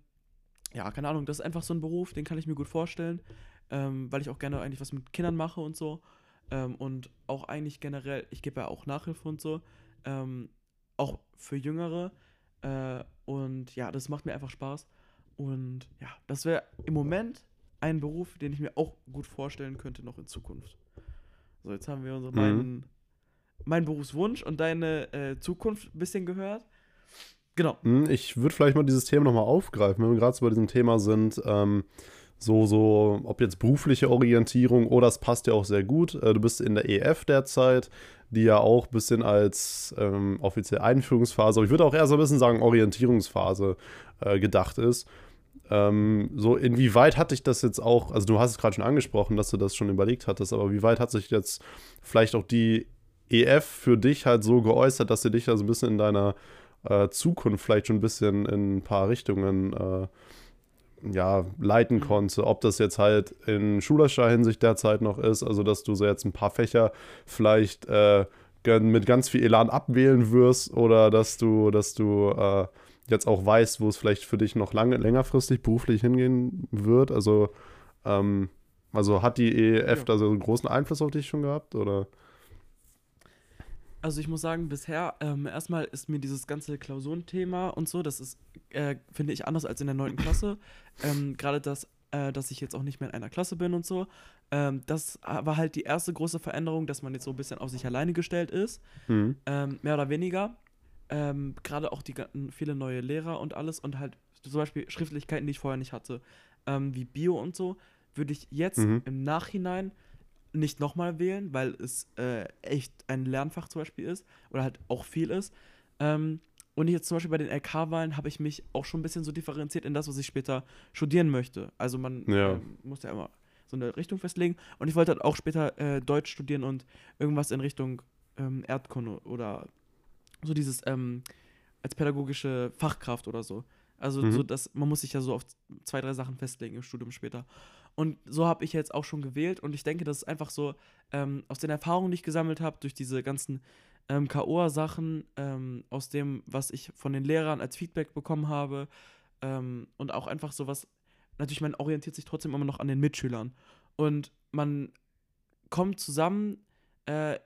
Speaker 2: ja, keine Ahnung, das ist einfach so ein Beruf, den kann ich mir gut vorstellen, ähm, weil ich auch gerne eigentlich was mit Kindern mache und so. Ähm, und auch eigentlich generell, ich gebe ja auch Nachhilfe und so, ähm, auch für Jüngere. Äh, und ja, das macht mir einfach Spaß. Und ja, das wäre im Moment ein Beruf, den ich mir auch gut vorstellen könnte, noch in Zukunft. So, jetzt haben wir unsere
Speaker 1: Mhm.
Speaker 2: beiden, meinen Berufswunsch und deine äh, Zukunft ein bisschen gehört. Genau.
Speaker 1: Hm, Ich würde vielleicht mal dieses Thema nochmal aufgreifen, wenn wir gerade so bei diesem Thema sind. Ähm, so, so, ob jetzt berufliche Orientierung oder es passt ja auch sehr gut. Äh, du bist in der EF derzeit, die ja auch ein bisschen als ähm, offizielle Einführungsphase, aber ich würde auch eher so ein bisschen sagen Orientierungsphase äh, gedacht ist. Ähm, so, inwieweit hat dich das jetzt auch, also du hast es gerade schon angesprochen, dass du das schon überlegt hattest, aber wie weit hat sich jetzt vielleicht auch die EF für dich halt so geäußert, dass sie dich da so ein bisschen in deiner äh, Zukunft vielleicht schon ein bisschen in ein paar Richtungen äh, ja, leiten
Speaker 2: Mhm.
Speaker 1: konnte. Ob das jetzt halt in schulischer Hinsicht derzeit noch ist, also dass du so jetzt ein paar Fächer vielleicht äh, mit ganz viel Elan abwählen wirst oder dass du, dass du äh, jetzt auch weißt, wo es vielleicht für dich noch lange, längerfristig beruflich hingehen wird. Also, ähm, also hat die EF
Speaker 2: Ja.
Speaker 1: da so einen großen Einfluss auf dich schon gehabt? Oder?
Speaker 2: Also ich muss sagen, bisher ähm, erstmal ist mir dieses ganze Klausurenthema und so, das ist, äh, finde ich, anders als in der 9. Klasse. Ähm, Gerade das, äh, dass ich jetzt auch nicht mehr in einer Klasse bin und so. Ähm, das war halt die erste große Veränderung, dass man jetzt so ein bisschen auf sich alleine gestellt ist.
Speaker 1: Hm.
Speaker 2: Ähm, mehr oder weniger. Ähm, Gerade auch die ganzen, viele neue Lehrer und alles und halt zum Beispiel Schriftlichkeiten, die ich vorher nicht hatte, ähm, wie Bio und so, würde ich jetzt
Speaker 1: Mhm.
Speaker 2: im Nachhinein nicht nochmal wählen, weil es äh, echt ein Lernfach zum Beispiel ist oder halt auch viel ist. Ähm, und jetzt zum Beispiel bei den LK-Wahlen habe ich mich auch schon ein bisschen so differenziert in das, was ich später studieren möchte. Also man
Speaker 1: Ja.
Speaker 2: ähm, muss ja immer so eine Richtung festlegen. Und ich wollte halt auch später äh, Deutsch studieren und irgendwas in Richtung ähm, Erdkunde oder so dieses ähm, als pädagogische Fachkraft oder so. Also
Speaker 1: Mhm.
Speaker 2: so, dass man muss sich ja so auf zwei, drei Sachen festlegen im Studium später. Und so habe ich jetzt auch schon gewählt. Und ich denke, das ist einfach so ähm, aus den Erfahrungen, die ich gesammelt habe, durch diese ganzen ähm, KOA-Sachen, ähm, aus dem, was ich von den Lehrern als Feedback bekommen habe ähm, und auch einfach sowas, natürlich, man orientiert sich trotzdem immer noch an den Mitschülern. Und man kommt zusammen, äh,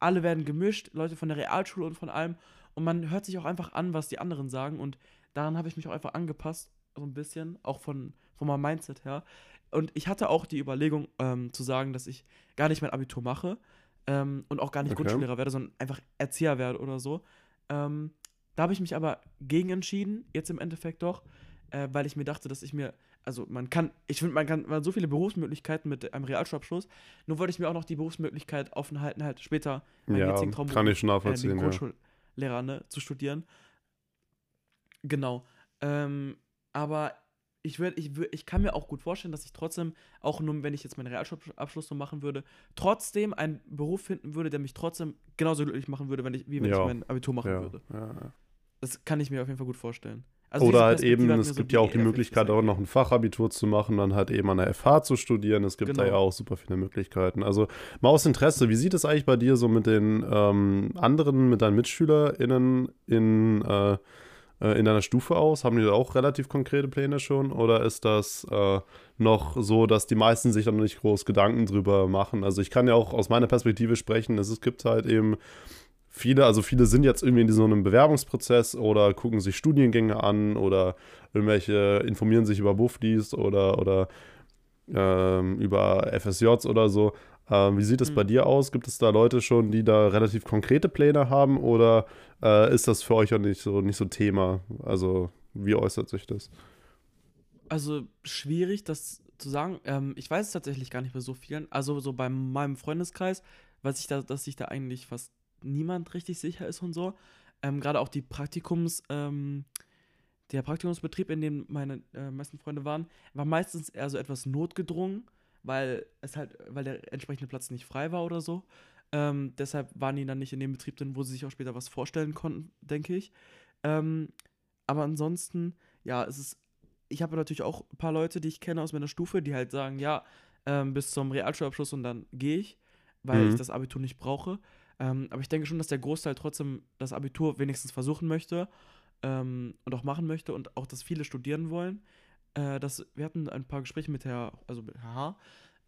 Speaker 2: alle werden gemischt, Leute von der Realschule und von allem. Und man hört sich auch einfach an, was die anderen sagen. Und daran habe ich mich auch einfach angepasst, so ein bisschen, auch von, von meinem Mindset her. Und ich hatte auch die Überlegung ähm, zu sagen, dass ich gar nicht mein Abitur mache ähm, und auch gar nicht
Speaker 1: Okay.
Speaker 2: Grundschullehrer werde, sondern einfach Erzieher werde oder so. Ähm, da habe ich mich aber gegen entschieden, jetzt im Endeffekt doch, äh, weil ich mir dachte, dass ich mir, also man kann, ich finde, man kann man hat so viele Berufsmöglichkeiten mit einem Realschulabschluss, nur wollte ich mir auch noch die Berufsmöglichkeit offen halten, halt später meinen
Speaker 1: Ja,
Speaker 2: jetzigen Traum
Speaker 1: kann ich
Speaker 2: äh,
Speaker 1: nachvollziehen. ja.
Speaker 2: Grundschullehrer ne, zu studieren. Genau. Ähm, aber ich, würd, ich, ich kann mir auch gut vorstellen, dass ich trotzdem, auch nur wenn ich jetzt meinen Realschulabschluss so machen würde, trotzdem einen Beruf finden würde, der mich trotzdem genauso glücklich machen würde, wenn ich, wie wenn
Speaker 1: Ja.
Speaker 2: ich mein Abitur machen
Speaker 1: Ja,
Speaker 2: würde.
Speaker 1: ja.
Speaker 2: Das kann ich mir auf jeden Fall gut vorstellen. Also
Speaker 1: Oder halt eben, es
Speaker 2: so
Speaker 1: gibt ja auch die Möglichkeit, auch noch ein Fachabitur zu machen, dann halt eben an der FH zu studieren. Es gibt da
Speaker 2: Genau.
Speaker 1: ja auch super viele Möglichkeiten. Also mal aus Interesse, wie sieht es eigentlich bei dir so mit den ähm, anderen, mit deinen MitschülerInnen in, äh, in deiner Stufe aus? Haben die da auch relativ konkrete Pläne schon? Oder ist das äh, noch so, dass die meisten sich dann noch nicht groß Gedanken drüber machen? Also ich kann ja auch aus meiner Perspektive sprechen, es, es gibt halt eben viele, also viele sind jetzt irgendwie in so einem Bewerbungsprozess oder gucken sich Studiengänge an oder irgendwelche informieren sich über Buffdies oder, oder ähm, über FSJs oder so. Ähm, wie sieht es
Speaker 2: Mhm.
Speaker 1: bei dir aus? Gibt es da Leute schon, die da relativ konkrete Pläne haben oder äh, ist das für euch auch nicht so, nicht so Thema? Also wie äußert sich das?
Speaker 2: Also schwierig, das zu sagen. Ähm, ich weiß es tatsächlich gar nicht bei so vielen. Also so bei meinem Freundeskreis weiß ich da, dass sich da eigentlich fast niemand richtig sicher ist und so. Ähm, Gerade auch die Praktikums, ähm, der Praktikumsbetrieb, in dem meine äh, meisten Freunde waren, war meistens eher so etwas notgedrungen, weil es halt, weil der entsprechende Platz nicht frei war oder so. Ähm, deshalb waren die dann nicht in dem Betrieb drin, wo sie sich auch später was vorstellen konnten, denke ich. Ähm, aber ansonsten, ja, es ist. Ich habe natürlich auch ein paar Leute, die ich kenne aus meiner Stufe, die halt sagen, ja, ähm, bis zum Realschulabschluss und dann gehe ich, weil
Speaker 1: Mhm.
Speaker 2: ich das Abitur nicht brauche. Ähm, aber ich denke schon, dass der Großteil trotzdem das Abitur wenigstens versuchen möchte ähm, und auch machen möchte und auch, dass viele studieren wollen. Äh, wir hatten ein paar Gespräche mit Herr, also mit Herr H.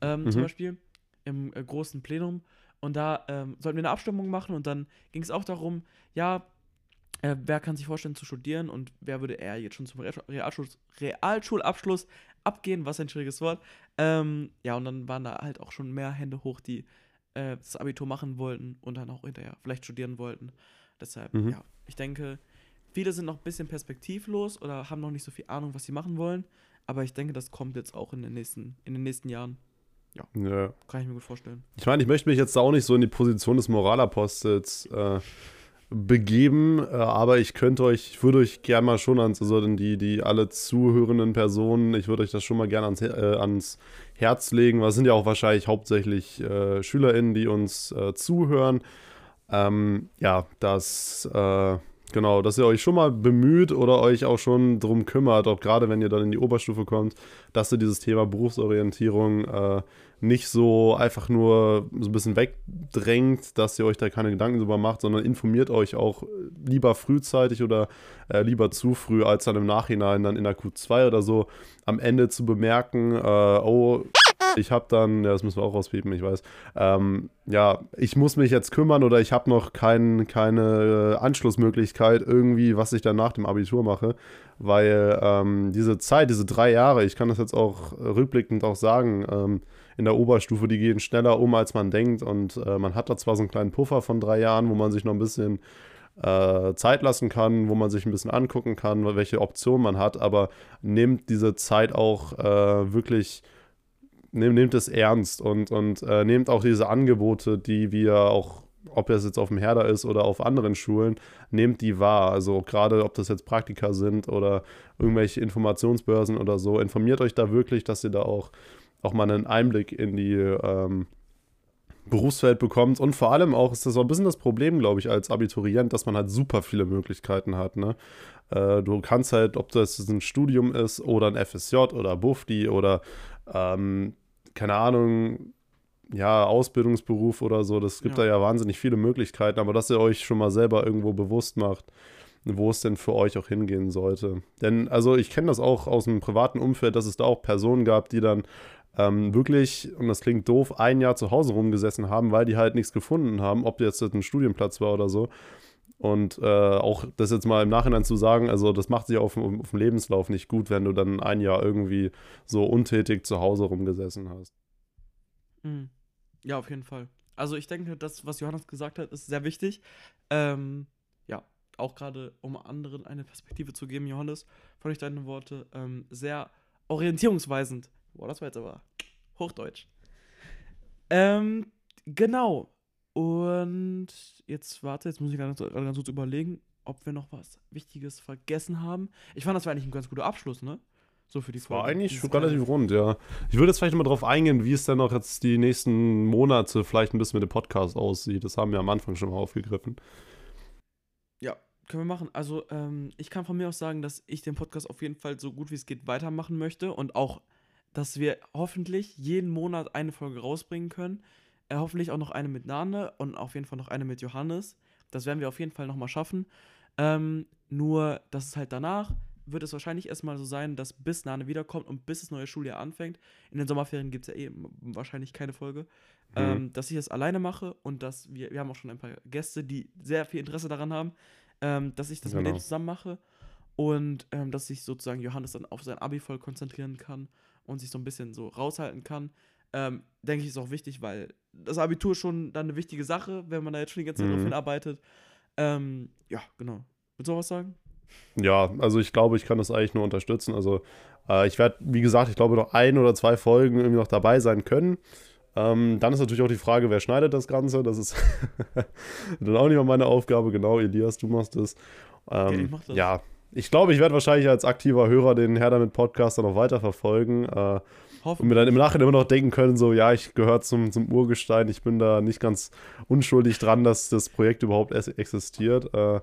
Speaker 2: Ähm,
Speaker 1: Mhm.
Speaker 2: zum Beispiel im äh, großen Plenum und da ähm, sollten wir eine Abstimmung machen und dann ging es auch darum, ja, äh, wer kann sich vorstellen zu studieren und wer würde eher jetzt schon zum Real- Realschul Realschulabschluss abgehen, was ein schwieriges Wort. Ähm, ja, und dann waren da halt auch schon mehr Hände hoch, die äh, das Abitur machen wollten und dann auch hinterher vielleicht studieren wollten. Deshalb,
Speaker 1: Mhm.
Speaker 2: ja, ich denke, viele sind noch ein bisschen perspektivlos oder haben noch nicht so viel Ahnung, was sie machen wollen. Aber ich denke, das kommt jetzt auch in den nächsten, in den nächsten Jahren.
Speaker 1: Ja.
Speaker 2: Kann ich mir gut vorstellen.
Speaker 1: Ich meine, ich möchte mich jetzt auch nicht so in die Position des Moralapostels äh, begeben, äh, aber ich könnte euch, ich würde euch gerne mal schon ans, also die, die alle zuhörenden Personen, ich würde euch das schon mal gerne ans, äh, ans Herz legen, weil es sind ja auch wahrscheinlich hauptsächlich äh, SchülerInnen, die uns äh, zuhören. Ähm, ja, dass, äh, genau, dass ihr euch schon mal bemüht oder euch auch schon drum kümmert, auch gerade wenn ihr dann in die Oberstufe kommt, dass ihr dieses Thema Berufsorientierung äh, nicht so einfach nur so ein bisschen wegdrängt, dass ihr euch da keine Gedanken drüber macht, sondern informiert euch auch lieber frühzeitig oder äh, lieber zu früh, als dann im Nachhinein dann in der Q2 oder so am Ende zu bemerken, äh, oh, ich habe dann, ja, das müssen wir auch rauspiepen, ich weiß, ähm, ja, ich muss mich jetzt kümmern oder ich habe noch kein, keine Anschlussmöglichkeit irgendwie, was ich dann nach dem Abitur mache, weil ähm, diese Zeit, diese drei Jahre, ich kann das jetzt auch rückblickend auch sagen, ähm, in der Oberstufe, die gehen schneller um, als man denkt und äh, man hat da zwar so einen kleinen Puffer von drei Jahren, wo man sich noch ein bisschen äh, Zeit lassen kann, wo man sich ein bisschen angucken kann, welche Optionen man hat, aber nehmt diese Zeit auch äh, wirklich nehmt, nehmt es ernst und, und äh, nehmt auch diese Angebote, die wir auch, ob das jetzt auf dem Herder ist oder auf anderen Schulen, nehmt die wahr. Also gerade ob das jetzt Praktika sind oder irgendwelche Informationsbörsen oder so, informiert euch da wirklich, dass ihr da auch, auch mal einen Einblick in die ähm, Berufswelt bekommt. Und vor allem auch ist das so ein bisschen das Problem, glaube ich, als Abiturient, dass man halt super viele Möglichkeiten hat. Ne? Äh, du kannst halt, ob das ein Studium ist oder ein FSJ oder Bufdi oder ähm, keine Ahnung, ja, Ausbildungsberuf oder so, das gibt
Speaker 2: Ja.
Speaker 1: da ja wahnsinnig viele Möglichkeiten, aber dass ihr euch schon mal selber irgendwo bewusst macht, wo es denn für euch auch hingehen sollte. Denn, also ich kenne das auch aus dem privaten Umfeld, dass es da auch Personen gab, die dann ähm, wirklich, und das klingt doof, ein Jahr zu Hause rumgesessen haben, weil die halt nichts gefunden haben, ob jetzt das ein Studienplatz war oder so. Und äh, auch das jetzt mal im Nachhinein zu sagen, also das macht sich auf, auf dem Lebenslauf nicht gut, wenn du dann ein Jahr irgendwie so untätig zu Hause rumgesessen hast.
Speaker 2: Mhm. Ja, auf jeden Fall. Also ich denke, das, was Johannes gesagt hat, ist sehr wichtig. Ähm, ja, auch gerade um anderen eine Perspektive zu geben, Johannes, fand ich deine Worte ähm, sehr orientierungsweisend. Boah, das war jetzt aber Hochdeutsch. Ähm, genau. Und jetzt warte, jetzt muss ich ganz, gerade ganz kurz überlegen, ob wir noch was Wichtiges vergessen haben. Ich fand, das war eigentlich ein ganz guter Abschluss, ne? So für die
Speaker 1: Das war
Speaker 2: Folge.
Speaker 1: eigentlich schon relativ rund, ja. Ich würde jetzt vielleicht mal drauf eingehen, wie es denn noch jetzt die nächsten Monate vielleicht ein bisschen mit dem Podcast aussieht. Das haben wir am Anfang schon mal aufgegriffen.
Speaker 2: Ja, können wir machen. Also, ähm, ich kann von mir aus sagen, dass ich den Podcast auf jeden Fall so gut wie es geht weitermachen möchte und auch, dass wir hoffentlich jeden Monat eine Folge rausbringen können. Äh, hoffentlich auch noch eine mit Nane und auf jeden Fall noch eine mit Johannes. Das werden wir auf jeden Fall nochmal schaffen. Ähm, nur, dass es halt danach wird es wahrscheinlich erstmal so sein, dass bis Nane wiederkommt und bis das neue Schuljahr anfängt. In den Sommerferien gibt es ja eh wahrscheinlich keine Folge. Ähm, dass ich das alleine mache und dass wir, wir haben auch schon ein paar Gäste, die sehr viel Interesse daran haben, ähm, dass ich das mit
Speaker 1: Genau.
Speaker 2: denen zusammen mache und ähm, dass sich sozusagen Johannes dann auf sein Abi voll konzentrieren kann und sich so ein bisschen so raushalten kann. Ähm, denke ich, ist auch wichtig, weil das Abitur schon dann eine wichtige Sache, wenn man da jetzt schon die ganze Zeit
Speaker 1: Mhm.
Speaker 2: drauf hinarbeitet. Ähm, ja, genau. Willst du noch was sagen?
Speaker 1: Ja, also ich glaube, ich kann das eigentlich nur unterstützen. Also äh, ich werde, wie gesagt, ich glaube noch ein oder zwei Folgen irgendwie noch dabei sein können. Ähm, dann ist natürlich auch die Frage, wer schneidet das Ganze. Das ist dann auch nicht mal meine Aufgabe. Genau, Elias, du machst es.
Speaker 2: Okay,
Speaker 1: Ähm,
Speaker 2: ich mach das.
Speaker 1: Ja, ich glaube, ich werde wahrscheinlich als aktiver Hörer den Herr damit Podcast dann auch weiterverfolgen. Äh,
Speaker 2: Hoffen.
Speaker 1: Und mir dann im Nachhinein immer noch denken können, so, ja, ich gehöre zum, zum Urgestein, ich bin da nicht ganz unschuldig dran, dass das Projekt überhaupt existiert. Äh,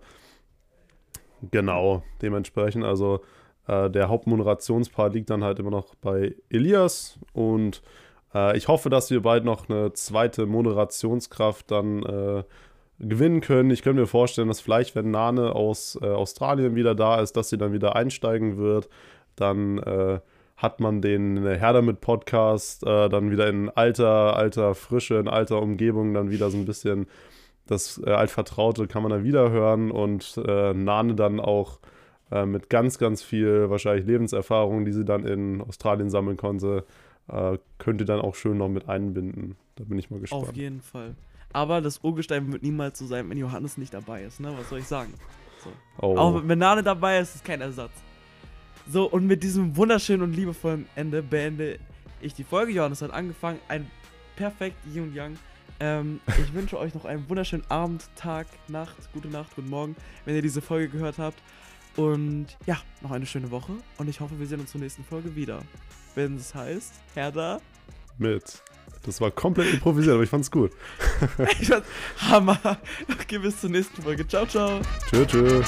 Speaker 1: genau, dementsprechend, also äh, der Hauptmoderationspart liegt dann halt immer noch bei Elias und äh, ich hoffe, dass wir bald noch eine zweite Moderationskraft dann äh, gewinnen können. Ich könnte mir vorstellen, dass vielleicht, wenn Nane aus äh, Australien wieder da ist, dass sie dann wieder einsteigen wird. Dann äh, hat man den Herr damit Podcast äh, dann wieder in alter, alter Frische, in alter Umgebung dann wieder so ein bisschen das äh, Altvertraute kann man dann wieder hören und äh, Nane dann auch äh, mit ganz, ganz viel wahrscheinlich Lebenserfahrung, die sie dann in Australien sammeln konnte, äh, könnte dann auch schön noch mit einbinden. Da bin ich mal gespannt.
Speaker 2: Auf jeden Fall. Aber das Urgestein wird niemals so sein, wenn Johannes nicht dabei ist, ne? Was soll ich sagen? So.
Speaker 1: Oh.
Speaker 2: Auch wenn Nane dabei ist, ist kein Ersatz. So, und mit diesem wunderschönen und liebevollen Ende beende ich die Folge. Johannes hat angefangen. Ein perfekt Yin und Yang. Ähm, ich wünsche euch noch einen wunderschönen Abend, Tag, Nacht, gute Nacht, guten Morgen, wenn ihr diese Folge gehört habt. Und ja, noch eine schöne Woche. Und ich hoffe, wir sehen uns zur nächsten Folge wieder. Wenn es heißt, Herder.
Speaker 1: mit. Das war komplett improvisiert, aber ich fand's gut.
Speaker 2: Ich fand's Hammer. Okay, bis zur nächsten Folge. Ciao, ciao.
Speaker 1: Tschö, tschö.